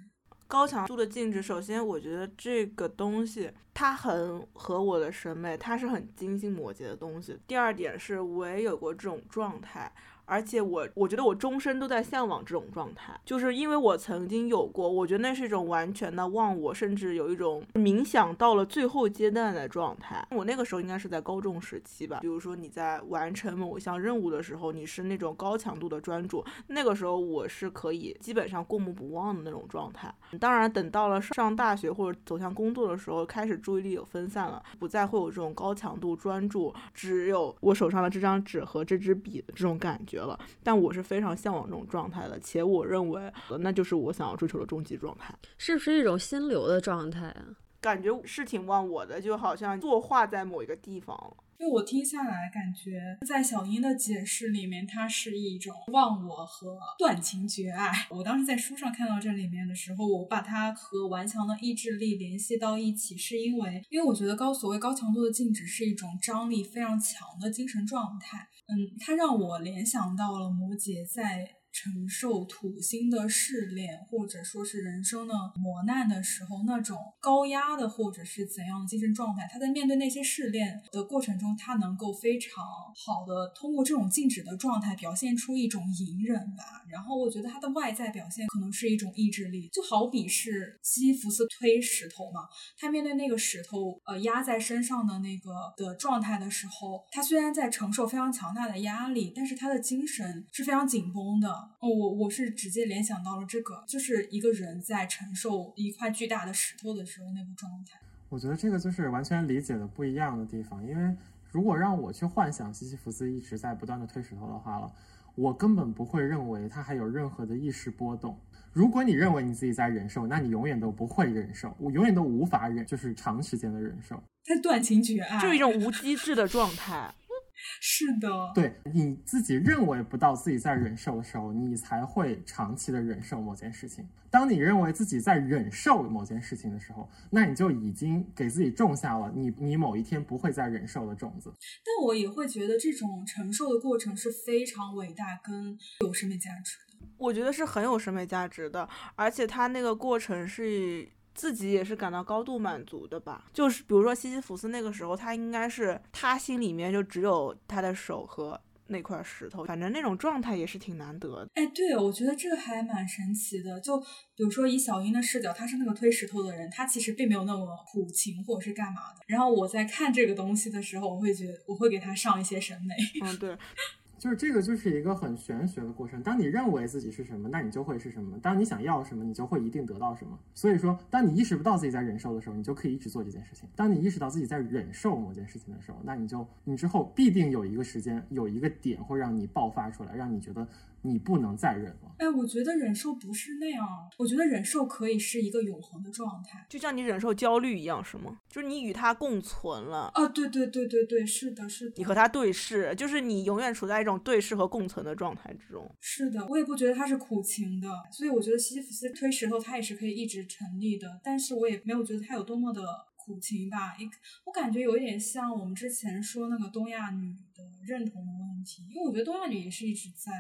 高强度的静止。首先，我觉得这个东西它很合我的审美，它是很精心摩羯的东西。第二点是，我也有过这种状态。而且我我觉得我终身都在向往这种状态，就是因为我曾经有过，我觉得那是一种完全的忘我，甚至有一种冥想到了最后阶段的状态。我那个时候应该是在高中时期吧，比如说你在完成某项任务的时候，你是那种高强度的专注，那个时候我是可以基本上过目不忘的那种状态。当然，等到了上大学或者走向工作的时候，开始注意力有分散了，不再会有这种高强度专注，只有我手上的这张纸和这支笔的这种感觉了。但我是非常向往这种状态的，且我认为那就是我想要追求的终极状态，是不是一种心流的状态啊？感觉是挺忘我的，就好像作画在某一个地方了。就我听下来，感觉在小英的解释里面，它是一种忘我和断情绝爱。我当时在书上看到这里面的时候，我把它和顽强的意志力联系到一起，是因为，因为我觉得高所谓高强度的静止是一种张力非常强的精神状态。嗯，它让我联想到了摩羯在。承受土星的试炼，或者说是人生的磨难的时候，那种高压的或者是怎样的精神状态，他在面对那些试炼的过程中，他能够非常好的通过这种静止的状态表现出一种隐忍吧。然后我觉得他的外在表现可能是一种意志力，就好比是西弗斯推石头嘛，他面对那个石头呃压在身上的那个的状态的时候，他虽然在承受非常强大的压力，但是他的精神是非常紧绷的。哦，我我是直接联想到了这个，就是一个人在承受一块巨大的石头的时候那个状态。我觉得这个就是完全理解的不一样的地方，因为如果让我去幻想西西弗斯一直在不断的推石头的话了，我根本不会认为他还有任何的意识波动。如果你认为你自己在忍受，那你永远都不会忍受，我永远都无法忍，就是长时间的忍受。他断情绝爱，就是一种无机制的状态。是的，对你自己认为不到自己在忍受的时候，你才会长期的忍受某件事情。当你认为自己在忍受某件事情的时候，那你就已经给自己种下了你你某一天不会再忍受的种子。但我也会觉得这种承受的过程是非常伟大跟有审美价值的。我觉得是很有审美价值的，而且它那个过程是。自己也是感到高度满足的吧，就是比如说西西弗斯那个时候，他应该是他心里面就只有他的手和那块石头，反正那种状态也是挺难得的。哎，对，我觉得这还蛮神奇的。就比如说以小英的视角，他是那个推石头的人，他其实并没有那么苦情或者是干嘛的。然后我在看这个东西的时候，我会觉得我会给他上一些审美。嗯，对。就是这个，就是一个很玄学的过程。当你认为自己是什么，那你就会是什么；当你想要什么，你就会一定得到什么。所以说，当你意识不到自己在忍受的时候，你就可以一直做这件事情；当你意识到自己在忍受某件事情的时候，那你就你之后必定有一个时间，有一个点会让你爆发出来，让你觉得。你不能再忍了。哎，我觉得忍受不是那样。我觉得忍受可以是一个永恒的状态，就像你忍受焦虑一样，是吗？就是你与它共存了。啊，对对对对对，是的，是的。你和它对视，就是你永远处在一种对视和共存的状态之中。是的，我也不觉得它是苦情的，所以我觉得西西弗斯推石头，它也是可以一直成立的。但是我也没有觉得它有多么的苦情吧。一，我感觉有一点像我们之前说那个东亚女的认同的问题，因为我觉得东亚女也是一直在。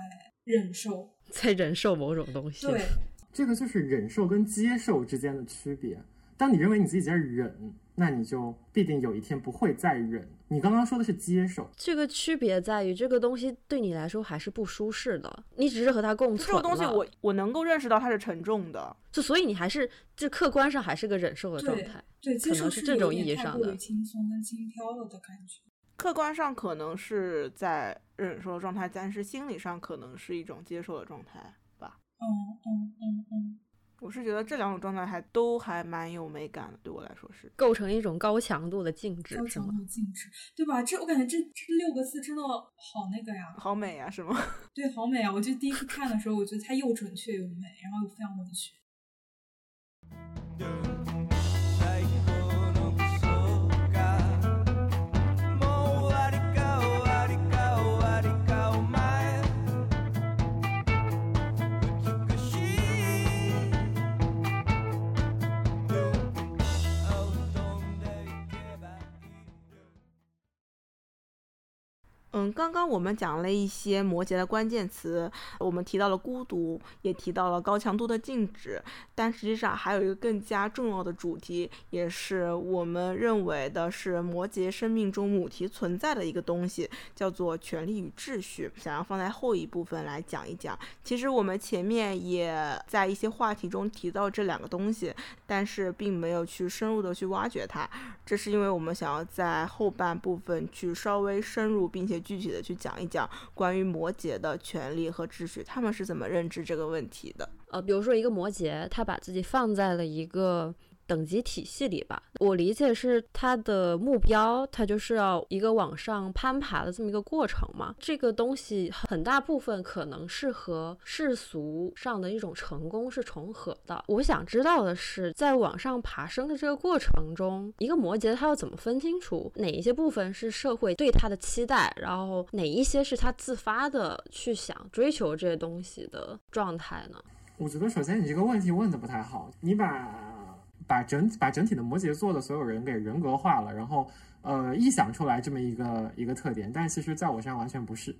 忍受，在忍受某种东西。对，这个就是忍受跟接受之间的区别。当你认为你自己在忍，那你就必定有一天不会再忍。你刚刚说的是接受，这个区别在于这个东西对你来说还是不舒适的，你只是和它共存。这个东西我我能够认识到它是沉重的，就所以你还是这客观上还是个忍受的状态。对，可能是这种意义上的轻松跟轻飘了的感觉。客观上可能是在忍受的状态，但是心理上可能是一种接受的状态吧。嗯嗯嗯嗯，我是觉得这两种状态还都还蛮有美感的，对我来说是构成一种高强度的静止，高强度静止，对吧？这我感觉这这六个字真的好那个呀，好美呀，是吗？对，好美啊！我就第一次看的时候，我觉得它又准确又美，然后又非常文学。嗯，刚刚我们讲了一些摩羯的关键词，我们提到了孤独，也提到了高强度的静止，但实际上还有一个更加重要的主题，也是我们认为的是摩羯生命中母题存在的一个东西，叫做权力与秩序。想要放在后一部分来讲一讲。其实我们前面也在一些话题中提到这两个东西，但是并没有去深入的去挖掘它，这是因为我们想要在后半部分去稍微深入并且。具体的去讲一讲关于摩羯的权利和秩序，他们是怎么认知这个问题的？呃，比如说一个摩羯，他把自己放在了一个。等级体系里吧，我理解是他的目标，他就是要一个往上攀爬的这么一个过程嘛。这个东西很大部分可能是和世俗上的一种成功是重合的。我想知道的是，在往上爬升的这个过程中，一个摩羯他要怎么分清楚哪一些部分是社会对他的期待，然后哪一些是他自发的去想追求这些东西的状态呢？我觉得首先你这个问题问的不太好，你把。把整把整体的摩羯座的所有人给人格化了，然后呃臆想出来这么一个一个特点，但其实在我身上完全不是。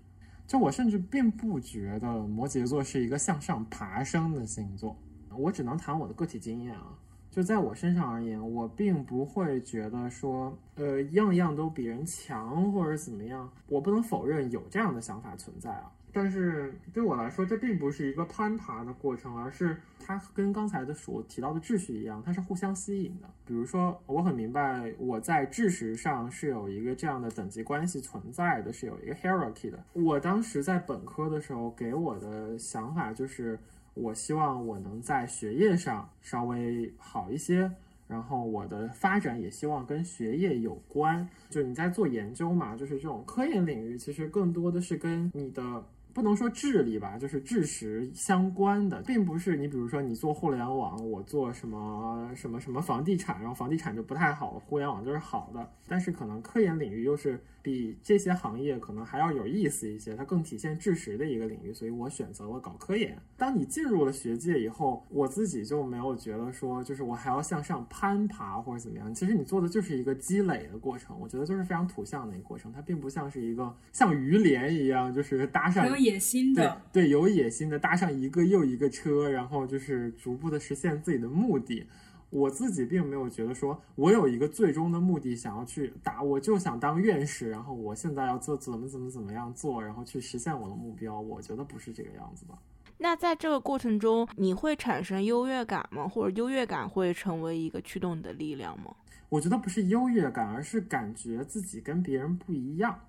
就我甚至并不觉得摩羯座是一个向上爬升的星座，我只能谈我的个体经验啊。就在我身上而言，我并不会觉得说呃样样都比人强或者怎么样，我不能否认有这样的想法存在啊。但是对我来说，这并不是一个攀爬的过程，而是它跟刚才的所提到的秩序一样，它是互相吸引的。比如说，我很明白我在知识上是有一个这样的等级关系存在的，是有一个 hierarchy 的。我当时在本科的时候给我的想法就是，我希望我能在学业上稍微好一些。然后我的发展也希望跟学业有关，就你在做研究嘛，就是这种科研领域，其实更多的是跟你的。不能说智力吧，就是知识相关的，并不是你比如说你做互联网，我做什么什么什么房地产，然后房地产就不太好，互联网就是好的。但是可能科研领域又是比这些行业可能还要有意思一些，它更体现知识的一个领域，所以我选择了搞科研。当你进入了学界以后，我自己就没有觉得说就是我还要向上攀爬或者怎么样。其实你做的就是一个积累的过程，我觉得就是非常土象的一个过程，它并不像是一个像鱼鳞一样就是搭上有。野心的，对，有野心的搭上一个又一个车，然后就是逐步的实现自己的目的。我自己并没有觉得说我有一个最终的目的想要去打，我就想当院士，然后我现在要做怎么怎么怎么样做，然后去实现我的目标。我觉得不是这个样子的。那在这个过程中，你会产生优越感吗？或者优越感会成为一个驱动你的力量吗？我觉得不是优越感，而是感觉自己跟别人不一样。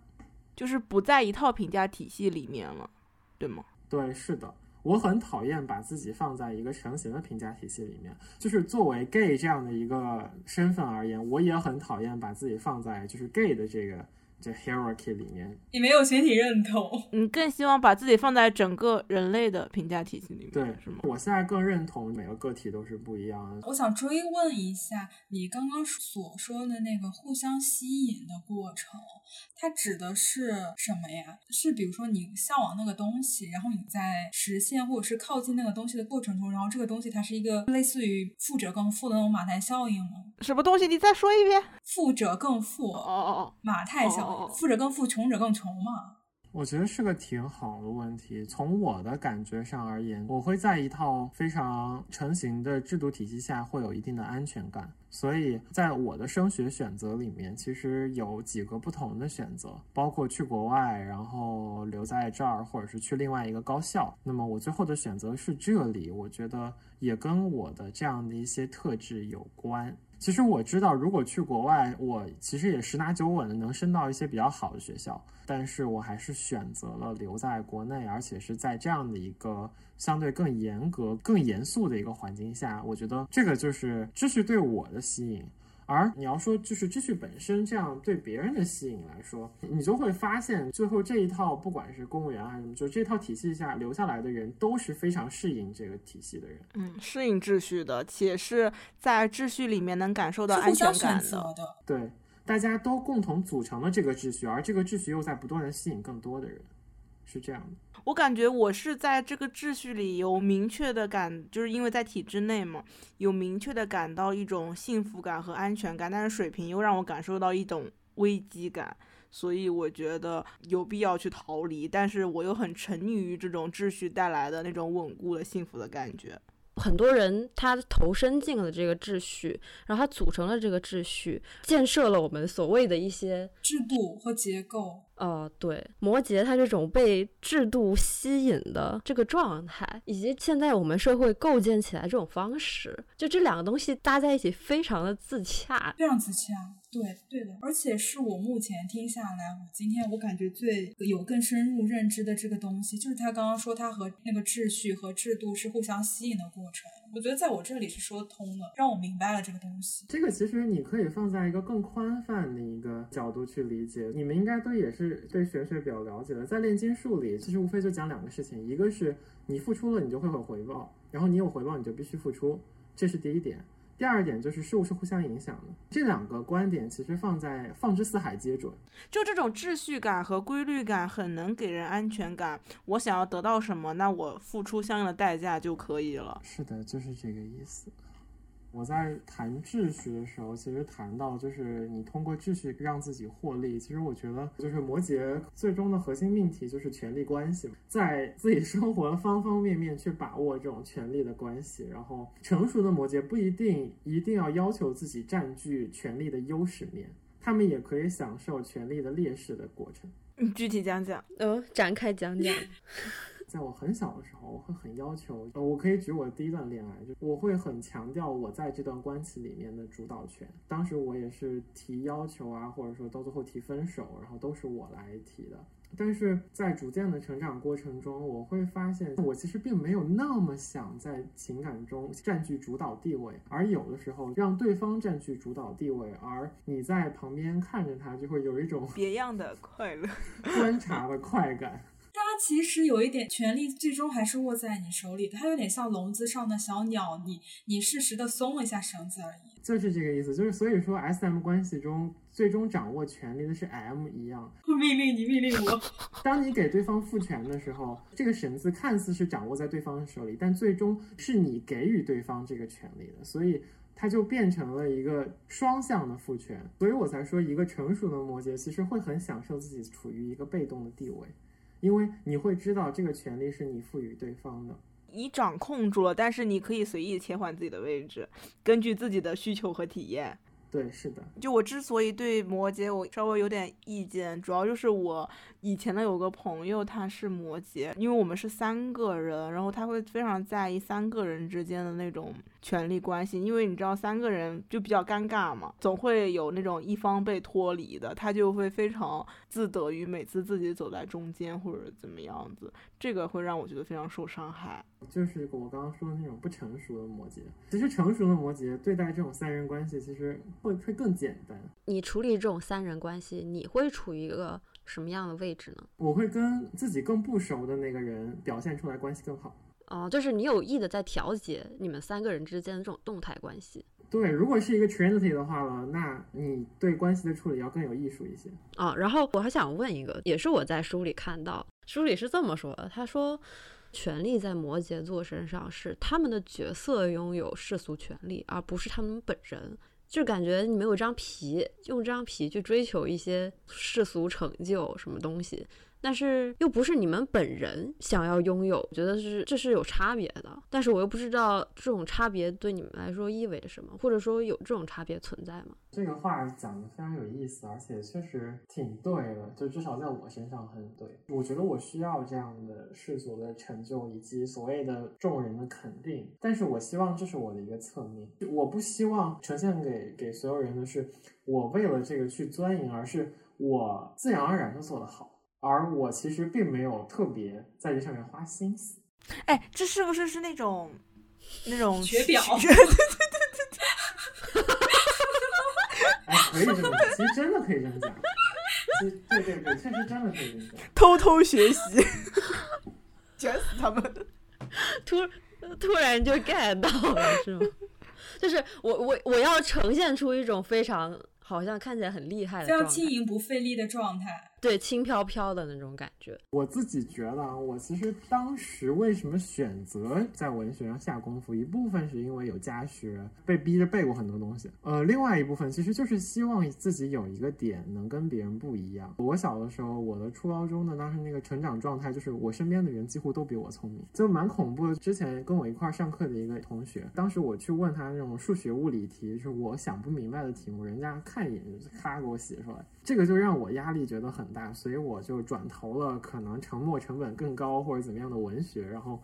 就是不在一套评价体系里面了，对吗？对，是的，我很讨厌把自己放在一个成型的评价体系里面。就是作为 gay 这样的一个身份而言，我也很讨厌把自己放在就是 gay 的这个。这 hierarchy 里面，你没有群体认同，你更希望把自己放在整个人类的评价体系里面，对，是吗？我现在更认同每个个体都是不一样的。我想追问一下，你刚刚所说的那个互相吸引的过程，它指的是什么呀？是比如说你向往那个东西，然后你在实现或者是靠近那个东西的过程中，然后这个东西它是一个类似于富者更富的那种马太效应吗？什么东西？你再说一遍。富者更富。哦哦哦，马太效。富者更富，穷者更穷嘛？我觉得是个挺好的问题。从我的感觉上而言，我会在一套非常成型的制度体系下会有一定的安全感。所以在我的升学选择里面，其实有几个不同的选择，包括去国外，然后留在这儿，或者是去另外一个高校。那么我最后的选择是这里，我觉得也跟我的这样的一些特质有关。其实我知道，如果去国外，我其实也十拿九稳的能升到一些比较好的学校，但是我还是选择了留在国内，而且是在这样的一个相对更严格、更严肃的一个环境下，我觉得这个就是知识对我的吸引。而你要说就是秩序本身这样对别人的吸引来说，你就会发现最后这一套不管是公务员还是什么，就这套体系下留下来的人都是非常适应这个体系的人，嗯，适应秩序的，且是在秩序里面能感受到安全感的。对，大家都共同组成了这个秩序，而这个秩序又在不断的吸引更多的人，是这样的。我感觉我是在这个秩序里有明确的感，就是因为在体制内嘛，有明确的感到一种幸福感和安全感，但是水平又让我感受到一种危机感，所以我觉得有必要去逃离，但是我又很沉溺于这种秩序带来的那种稳固的幸福的感觉。很多人他投身进了这个秩序，然后他组成了这个秩序，建设了我们所谓的一些制度和结构。哦，对，摩羯他这种被制度吸引的这个状态，以及现在我们社会构建起来这种方式，就这两个东西搭在一起，非常的自洽，非常自洽。对，对的，而且是我目前听下来，我今天我感觉最有更深入认知的这个东西，就是他刚刚说他和那个秩序和制度是互相吸引的过程。我觉得在我这里是说通了，让我明白了这个东西。这个其实你可以放在一个更宽泛的一个角度去理解。你们应该都也是对玄学比较了解的，在炼金术里，其实无非就讲两个事情：一个是你付出了，你就会有回报；然后你有回报，你就必须付出，这是第一点。第二点就是事物是互相影响的，这两个观点其实放在放之四海皆准。就这种秩序感和规律感很能给人安全感。我想要得到什么，那我付出相应的代价就可以了。是的，就是这个意思。我在谈秩序的时候，其实谈到就是你通过秩序让自己获利。其实我觉得，就是摩羯最终的核心命题就是权力关系，在自己生活的方方面面去把握这种权力的关系。然后，成熟的摩羯不一定一定要要求自己占据权力的优势面，他们也可以享受权力的劣势的过程。你 具体讲讲，呃，展开讲讲。在我很小的时候，我会很要求，呃，我可以举我的第一段恋爱，就我会很强调我在这段关系里面的主导权。当时我也是提要求啊，或者说到最后提分手，然后都是我来提的。但是在逐渐的成长过程中，我会发现我其实并没有那么想在情感中占据主导地位，而有的时候让对方占据主导地位，而你在旁边看着他，就会有一种别样的快乐，观察的快感。它其实有一点权力，最终还是握在你手里，它有点像笼子上的小鸟，你你适时的松了一下绳子而已。就是这个意思，就是所以说 S M 关系中最终掌握权力的是 M 一样，命令你，命令我。当你给对方赋权的时候，这个绳子看似是掌握在对方手里，但最终是你给予对方这个权利的，所以它就变成了一个双向的赋权。所以我才说，一个成熟的摩羯其实会很享受自己处于一个被动的地位。因为你会知道这个权利是你赋予对方的，你掌控住了，但是你可以随意切换自己的位置，根据自己的需求和体验。对，是的。就我之所以对摩羯我稍微有点意见，主要就是我以前的有个朋友他是摩羯，因为我们是三个人，然后他会非常在意三个人之间的那种权力关系，因为你知道三个人就比较尴尬嘛，总会有那种一方被脱离的，他就会非常自得于每次自己走在中间或者怎么样子，这个会让我觉得非常受伤害。就是我刚刚说的那种不成熟的摩羯，其实成熟的摩羯对待这种三人关系，其实会会更简单。你处理这种三人关系，你会处于一个什么样的位置呢？我会跟自己更不熟的那个人表现出来关系更好。哦，就是你有意的在调节你们三个人之间的这种动态关系。对，如果是一个 trinity 的话呢，那你对关系的处理要更有艺术一些。哦，然后我还想问一个，也是我在书里看到，书里是这么说的，他说。权力在摩羯座身上是他们的角色拥有世俗权利，而不是他们本人。就感觉你没有张皮，用这张皮去追求一些世俗成就什么东西。但是又不是你们本人想要拥有，我觉得是这是有差别的。但是我又不知道这种差别对你们来说意味着什么，或者说有这种差别存在吗？这个话讲的非常有意思，而且确实挺对的，就至少在我身上很对。我觉得我需要这样的世俗的成就以及所谓的众人的肯定，但是我希望这是我的一个侧面，我不希望呈现给给所有人的是我为了这个去钻营，而是我自然而然的做得好。而我其实并没有特别在这上面花心思。哎，这是不是是那种那种学表？对对对对对。哎，可以这么讲，其实真的可以这么讲。其实，对对对，确实真的可以这么讲。偷偷学习，卷死他们！突突然就 get 到了，是吗？就是我我我要呈现出一种非常好像看起来很厉害的，非常轻盈不费力的状态。对，轻飘飘的那种感觉。我自己觉得啊，我其实当时为什么选择在文学上下功夫，一部分是因为有家学，被逼着背过很多东西。呃，另外一部分其实就是希望自己有一个点能跟别人不一样。我小的时候，我的初高中的当时那个成长状态，就是我身边的人几乎都比我聪明，就蛮恐怖的。之前跟我一块上课的一个同学，当时我去问他那种数学物理题，是我想不明白的题目，人家看一眼就咔给我写出来，这个就让我压力觉得很大，所以我就转投了可能沉没成本更高或者怎么样的文学，然后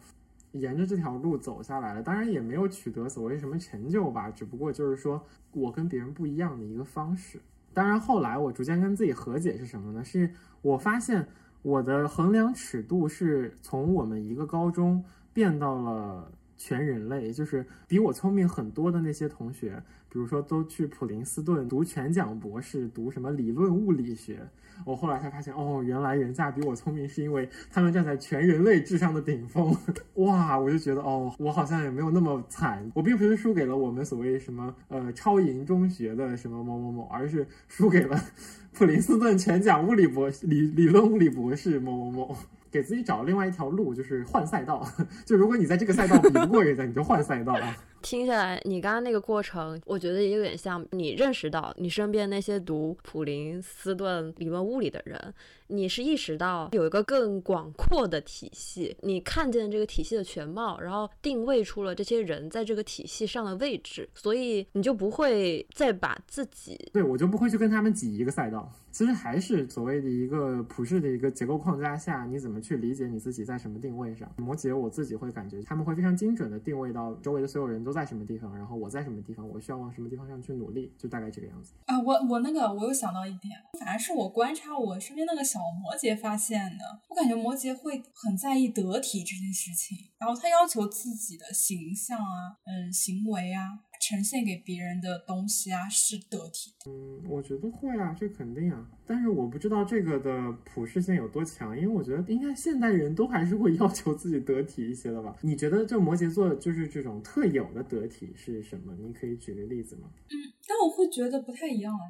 沿着这条路走下来了。当然也没有取得所谓什么成就吧，只不过就是说我跟别人不一样的一个方式。当然后来我逐渐跟自己和解是什么呢？是我发现我的衡量尺度是从我们一个高中变到了全人类，就是比我聪明很多的那些同学。比如说，都去普林斯顿读全奖博士，读什么理论物理学。我后来才发现，哦，原来人家比我聪明，是因为他们站在全人类智商的顶峰。哇，我就觉得，哦，我好像也没有那么惨。我并不是输给了我们所谓什么呃超银中学的什么某某某，而是输给了 普林斯顿全奖物理博士、理理论物理博士某某某。给自己找另外一条路，就是换赛道。就如果你在这个赛道比不过人家，你就换赛道啊。听下来，你刚刚那个过程，我觉得也有点像你认识到你身边那些读普林斯顿理论物理的人，你是意识到有一个更广阔的体系，你看见这个体系的全貌，然后定位出了这些人在这个体系上的位置，所以你就不会再把自己，对我就不会去跟他们挤一个赛道。其实还是所谓的一个普世的一个结构框架下，你怎么去理解你自己在什么定位上？摩羯我自己会感觉他们会非常精准的定位到周围的所有人都在什么地方，然后我在什么地方，我需要往什么地方上去努力，就大概这个样子。啊，我我那个我又想到一点，反而是我观察我身边那个小摩羯发现的，我感觉摩羯会很在意得体这件事情，然后他要求自己的形象啊，嗯，行为啊。呈现给别人的东西啊，是得体。嗯，我觉得会啊，这肯定啊。但是我不知道这个的普适性有多强，因为我觉得应该现代人都还是会要求自己得体一些的吧。你觉得就摩羯座就是这种特有的得体是什么？你可以举个例子吗？嗯，但我会觉得不太一样啊，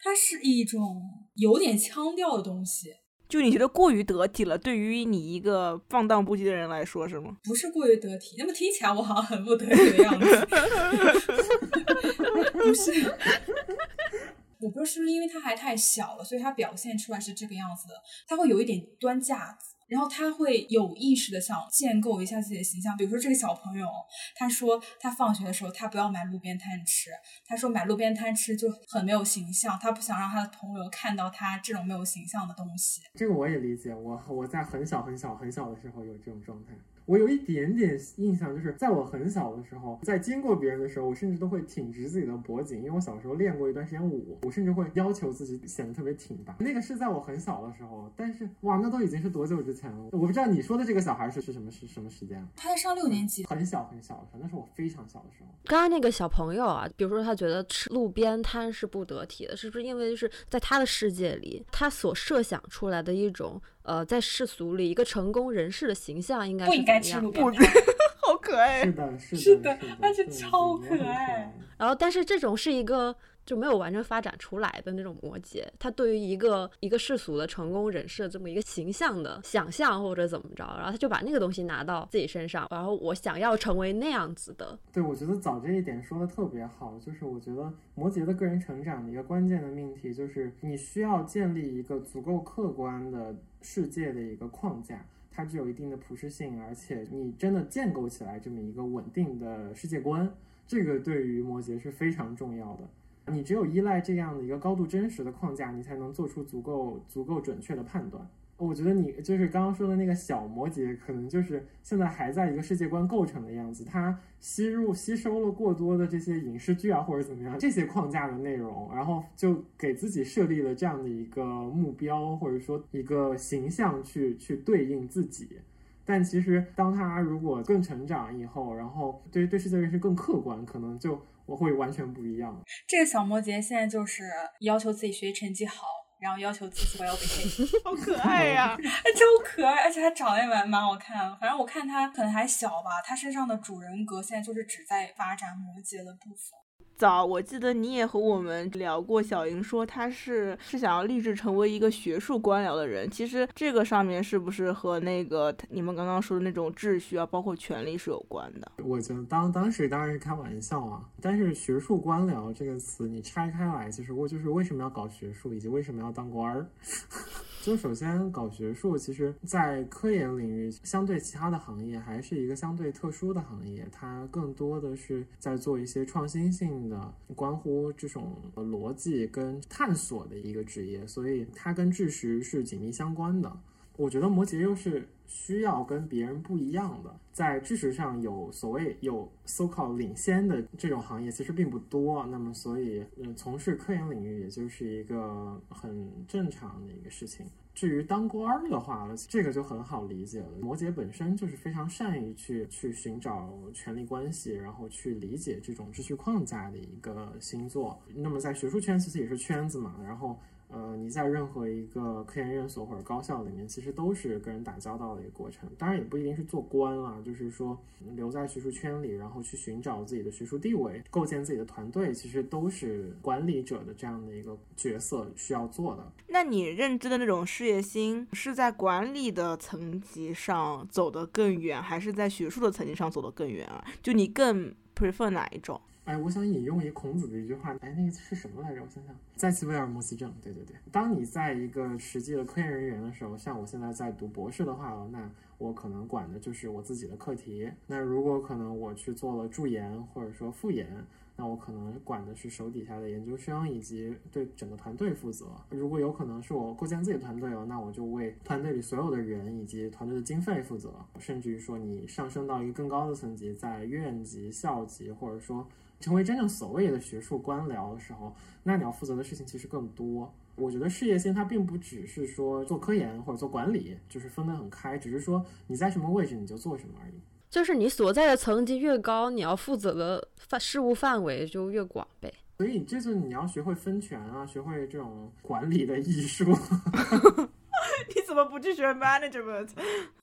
它是一种有点腔调的东西。就你觉得过于得体了，对于你一个放荡不羁的人来说是吗？不是过于得体，那么听起来我好像很不得体的样子。不是，我不知道是不是因为他还太小了，所以他表现出来是这个样子的。他会有一点端架子。然后他会有意识的想建构一下自己的形象，比如说这个小朋友，他说他放学的时候他不要买路边摊吃，他说买路边摊吃就很没有形象，他不想让他的朋友看到他这种没有形象的东西。这个我也理解，我我在很小很小很小的时候有这种状态。我有一点点印象，就是在我很小的时候，在经过别人的时候，我甚至都会挺直自己的脖颈，因为我小时候练过一段时间舞，我甚至会要求自己显得特别挺拔。那个是在我很小的时候，但是哇，那都已经是多久之前了？我不知道你说的这个小孩是是什么是什么时间？他在上六年级，很小很小的时候，那是我非常小的时候。刚刚那个小朋友啊，比如说他觉得吃路边摊是不得体的，是不是因为就是在他的世界里，他所设想出来的一种。呃，在世俗里，一个成功人士的形象应该不应该吃路边摊？好可爱，是的，是的，而且超可爱。然后，但是这种是一个。就没有完全发展出来的那种摩羯，他对于一个一个世俗的成功人士这么一个形象的想象或者怎么着，然后他就把那个东西拿到自己身上，然后我想要成为那样子的。对，我觉得早这一点说的特别好，就是我觉得摩羯的个人成长的一个关键的命题就是你需要建立一个足够客观的世界的一个框架，它具有一定的普适性，而且你真的建构起来这么一个稳定的世界观，这个对于摩羯是非常重要的。你只有依赖这样的一个高度真实的框架，你才能做出足够足够准确的判断。我觉得你就是刚刚说的那个小摩羯，可能就是现在还在一个世界观构成的样子，它吸入吸收了过多的这些影视剧啊或者怎么样这些框架的内容，然后就给自己设立了这样的一个目标或者说一个形象去去对应自己。但其实当他如果更成长以后，然后对对世界认识更客观，可能就。我会完全不一样。这个小摩羯现在就是要求自己学习成绩好，然后要求自己我要被黑，好可爱呀！超可爱，而且他长得也蛮蛮好看。反正我看他可能还小吧，他身上的主人格现在就是只在发展摩羯的部分。早，我记得你也和我们聊过，小莹说她是是想要立志成为一个学术官僚的人。其实这个上面是不是和那个你们刚刚说的那种秩序啊，包括权利是有关的？我觉得当当时当然是开玩笑啊，但是学术官僚这个词你拆开来，其实我就是为什么要搞学术，以及为什么要当官儿。就首先搞学术，其实，在科研领域，相对其他的行业，还是一个相对特殊的行业。它更多的是在做一些创新性的、关乎这种逻辑跟探索的一个职业，所以它跟知识是紧密相关的。我觉得摩羯又是需要跟别人不一样的，在知识上有所谓有 so called 领先的这种行业其实并不多，那么所以嗯，从事科研领域也就是一个很正常的一个事情。至于当官的话，这个就很好理解了。摩羯本身就是非常善于去去寻找权力关系，然后去理解这种秩序框架的一个星座。那么在学术圈其实也是圈子嘛，然后。呃，你在任何一个科研院所或者高校里面，其实都是跟人打交道的一个过程。当然，也不一定是做官啊，就是说留在学术圈里，然后去寻找自己的学术地位，构建自己的团队，其实都是管理者的这样的一个角色需要做的。那你认知的那种事业心，是在管理的层级上走得更远，还是在学术的层级上走得更远啊？就你更 prefer 哪一种？哎，我想引用一孔子的一句话，哎，那个是什么来着？我想想，在其位而摩其政。对对对，当你在一个实际的科研人员的时候，像我现在在读博士的话，那我可能管的就是我自己的课题。那如果可能我去做了助研或者说副研。那我可能管的是手底下的研究生，以及对整个团队负责。如果有可能是我构建自己的团队了，那我就为团队里所有的人以及团队的经费负责。甚至于说，你上升到一个更高的层级，在院级、校级，或者说成为真正所谓的学术官僚的时候，那你要负责的事情其实更多。我觉得事业线它并不只是说做科研或者做管理，就是分得很开，只是说你在什么位置你就做什么而已。就是你所在的层级越高，你要负责的范事务范围就越广呗。所以这次你要学会分权啊，学会这种管理的艺术。你怎么不去学 management？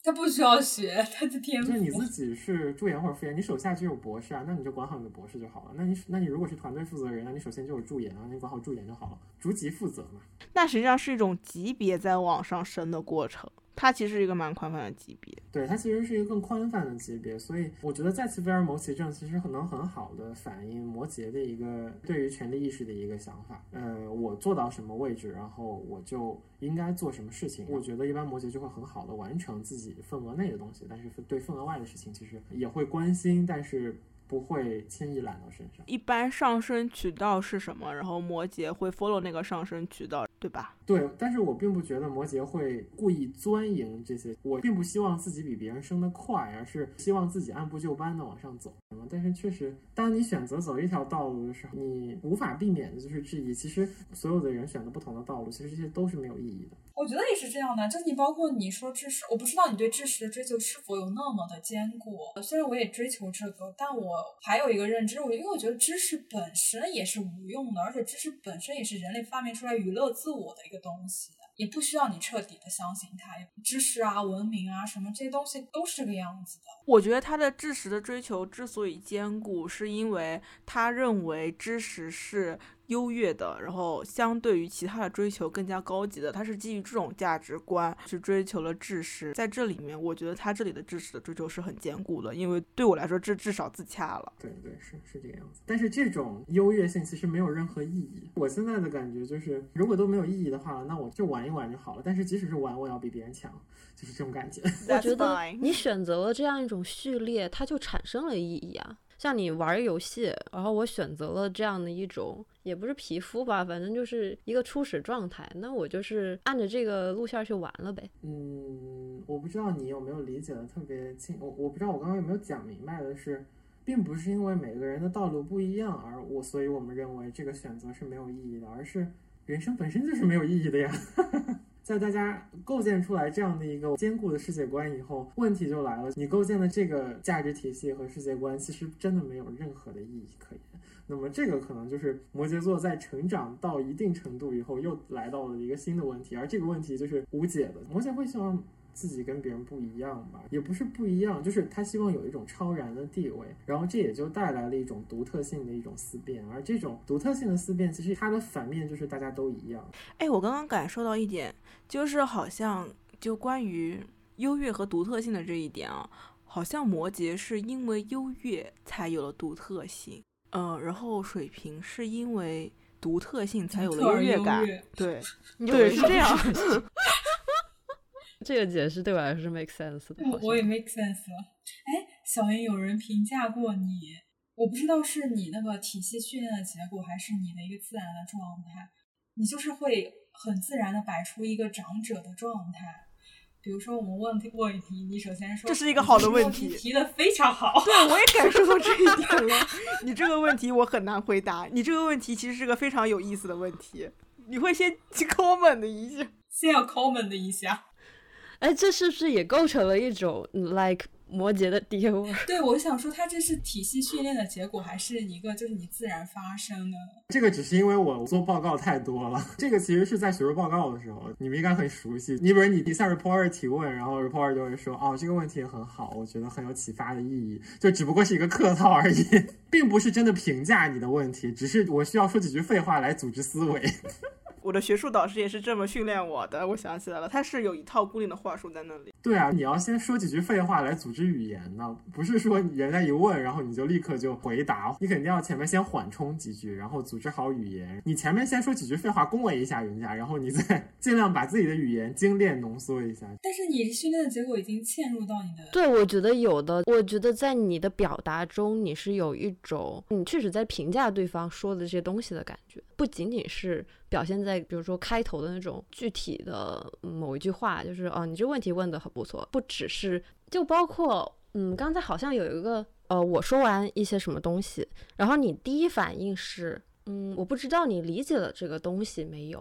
他不需要学，他的天赋。就你自己是助研或者副研，你手下就有博士啊，那你就管好你的博士就好了。那你那你如果是团队负责人，那你首先就有助研啊，你管好助研就好了，逐级负责嘛。那实际上是一种级别在往上升的过程。它其实是一个蛮宽泛的级别，对，它其实是一个更宽泛的级别，所以我觉得再次威尔摩羯症其实能很好的反映摩羯的一个对于权力意识的一个想法。呃，我做到什么位置，然后我就应该做什么事情。我觉得一般摩羯就会很好的完成自己份额内的东西，但是对份额外的事情其实也会关心，但是。不会轻易揽到身上。一般上升渠道是什么？然后摩羯会 follow 那个上升渠道，对吧？对，但是我并不觉得摩羯会故意钻营这些。我并不希望自己比别人升得快，而是希望自己按部就班的往上走。但是确实，当你选择走一条道路的时候，你无法避免的就是质疑。其实所有的人选择不同的道路，其实这些都是没有意义的。我觉得也是这样的，就你包括你说知识，我不知道你对知识的追求是否有那么的坚固。虽然我也追求这个，但我还有一个认知，我因为我觉得知识本身也是无用的，而且知识本身也是人类发明出来娱乐自我的一个东西，也不需要你彻底的相信它。知识啊、文明啊什么这些东西都是这个样子的。我觉得他的知识的追求之所以坚固，是因为他认为知识是。优越的，然后相对于其他的追求更加高级的，他是基于这种价值观去追求了知识。在这里面，我觉得他这里的知识的追求是很坚固的，因为对我来说，这至少自洽了。对对，是是这个样子。但是这种优越性其实没有任何意义。我现在的感觉就是，如果都没有意义的话，那我就玩一玩就好了。但是即使是玩，我也要比别人强，就是这种感觉。我觉得你选择了这样一种序列，它就产生了意义啊。像你玩游戏，然后我选择了这样的一种，也不是皮肤吧，反正就是一个初始状态，那我就是按着这个路线去玩了呗。嗯，我不知道你有没有理解的特别清，我我不知道我刚刚有没有讲明白的是，并不是因为每个人的道路不一样而我，所以我们认为这个选择是没有意义的，而是人生本身就是没有意义的呀。在大家构建出来这样的一个坚固的世界观以后，问题就来了。你构建的这个价值体系和世界观，其实真的没有任何的意义可言。那么，这个可能就是摩羯座在成长到一定程度以后，又来到了一个新的问题。而这个问题就是无解的。摩羯会希望自己跟别人不一样吧，也不是不一样，就是他希望有一种超然的地位，然后这也就带来了一种独特性的一种思辨，而这种独特性的思辨，其实它的反面就是大家都一样。哎，我刚刚感受到一点，就是好像就关于优越和独特性的这一点啊，好像摩羯是因为优越才有了独特性，嗯，然后水瓶是因为独特性才有了优越感，对，对，是这样。这个解释对我来说是 make sense 的。我我也 make sense 了。哎，小云，有人评价过你，我不知道是你那个体系训练的结果，还是你的一个自然的状态。你就是会很自然的摆出一个长者的状态。比如说我们问问题，你首先说这是一个好的问题，提的非常好。对，我也感受到这一点了。你这个问题我很难回答。你这个问题其实是个非常有意思的问题。你会先 comment 的一下，先要 comment 的一下。哎，这是不是也构成了一种 like 摩羯的爹味？对，我想说，它这是体系训练的结果，还是一个就是你自然发生的？这个只是因为我做报告太多了。这个其实是在学术报告的时候，你们应该很熟悉。你比如你向 reporter 提问，然后 reporter 就会说：“哦，这个问题很好，我觉得很有启发的意义。”就只不过是一个客套而已，并不是真的评价你的问题，只是我需要说几句废话来组织思维。我的学术导师也是这么训练我的，我想起来了，他是有一套固定的话术在那里。对啊，你要先说几句废话来组织语言呢，不是说人家一问，然后你就立刻就回答，你肯定要前面先缓冲几句，然后组织好语言。你前面先说几句废话恭维一下人家，然后你再 尽量把自己的语言精炼浓缩一下。但是你训练的结果已经嵌入到你的。对，我觉得有的，我觉得在你的表达中，你是有一种你确实在评价对方说的这些东西的感觉，不仅仅是。表现在比如说开头的那种具体的某一句话，就是哦，你这问题问的很不错，不只是就包括嗯，刚才好像有一个呃，我说完一些什么东西，然后你第一反应是嗯，我不知道你理解了这个东西没有？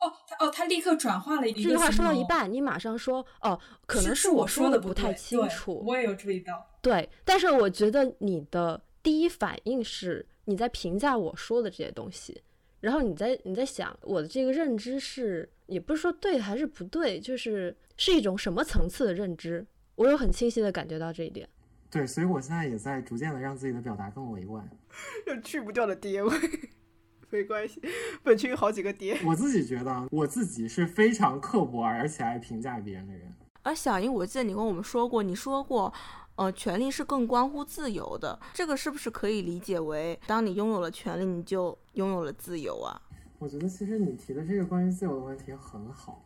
哦，他哦，他立刻转化了一这句话说到一半，你马上说哦，可能是我说的不太清楚。我也有注意到。对，但是我觉得你的第一反应是你在评价我说的这些东西。然后你在你在想我的这个认知是也不是说对还是不对，就是是一种什么层次的认知，我有很清晰的感觉到这一点。对，所以我现在也在逐渐的让自己的表达更委婉。有去不掉的爹味，没关系，本区有好几个爹。我自己觉得我自己是非常刻薄而且爱评价别人的人。而小英，我记得你跟我们说过，你说过。呃，权利是更关乎自由的，这个是不是可以理解为，当你拥有了权利，你就拥有了自由啊？我觉得其实你提的这个关于自由的问题很好，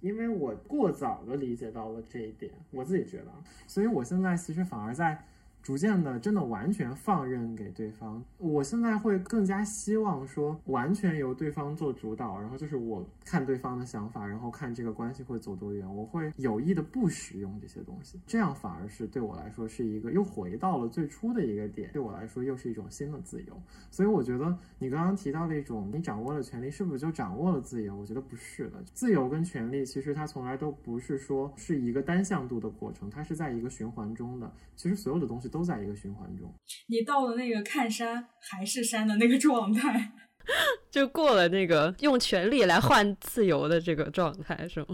因为我过早的理解到了这一点，我自己觉得，所以我现在其实反而在。逐渐的，真的完全放任给对方。我现在会更加希望说，完全由对方做主导，然后就是我看对方的想法，然后看这个关系会走多远。我会有意的不使用这些东西，这样反而是对我来说是一个又回到了最初的一个点，对我来说又是一种新的自由。所以我觉得你刚刚提到的一种，你掌握了权利，是不是就掌握了自由？我觉得不是的。自由跟权利其实它从来都不是说是一个单向度的过程，它是在一个循环中的。其实所有的东西都。都在一个循环中，你到了那个看山还是山的那个状态，就过了那个用权力来换自由的这个状态，是吗？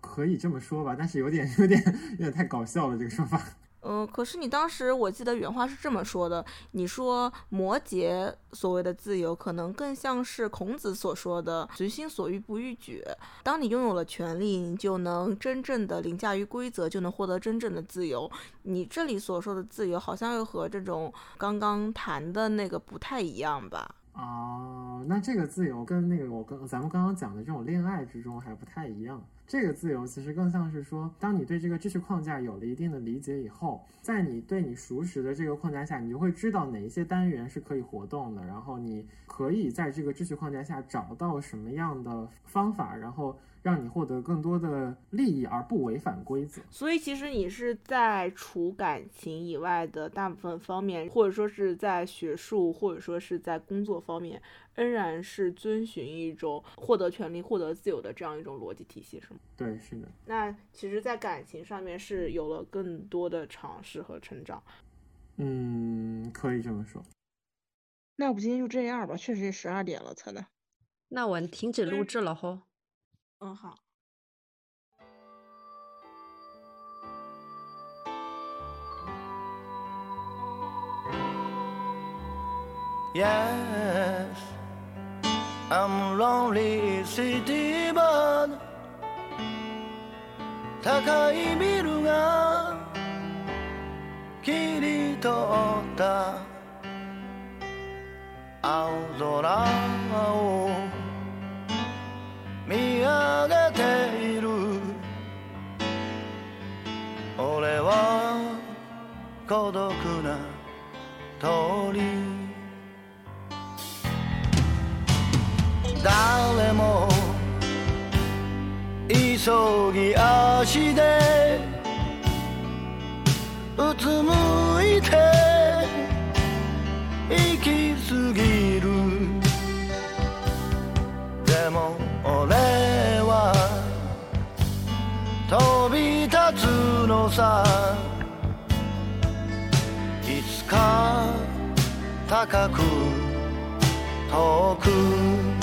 可以这么说吧，但是有点有点有点太搞笑了，这个说法。嗯，可是你当时我记得原话是这么说的，你说摩羯所谓的自由，可能更像是孔子所说的“随心所欲不逾矩”。当你拥有了权利，你就能真正的凌驾于规则，就能获得真正的自由。你这里所说的自由，好像又和这种刚刚谈的那个不太一样吧？哦，那这个自由跟那个我跟咱们刚刚讲的这种恋爱之中还不太一样。这个自由其实更像是说，当你对这个知识框架有了一定的理解以后，在你对你熟识的这个框架下，你就会知道哪一些单元是可以活动的，然后你可以在这个知识框架下找到什么样的方法，然后。让你获得更多的利益而不违反规则，所以其实你是在除感情以外的大部分方面，或者说是在学术，或者说是在工作方面，仍然是遵循一种获得权利、获得自由的这样一种逻辑体系，是吗？对，是的。那其实，在感情上面是有了更多的尝试和成长。嗯，可以这么说。那我们今天就这样吧，确实十二点了，才能。那我停止录制了吼。嗯，好。Yes. I'm lonely city bird 高いビルが切り取った。青空を見上げている。俺は孤独な鳥誰も急ぎ足でうつむいて行き過ぎる。でも俺は飛び立つのさ。いつか高く遠く。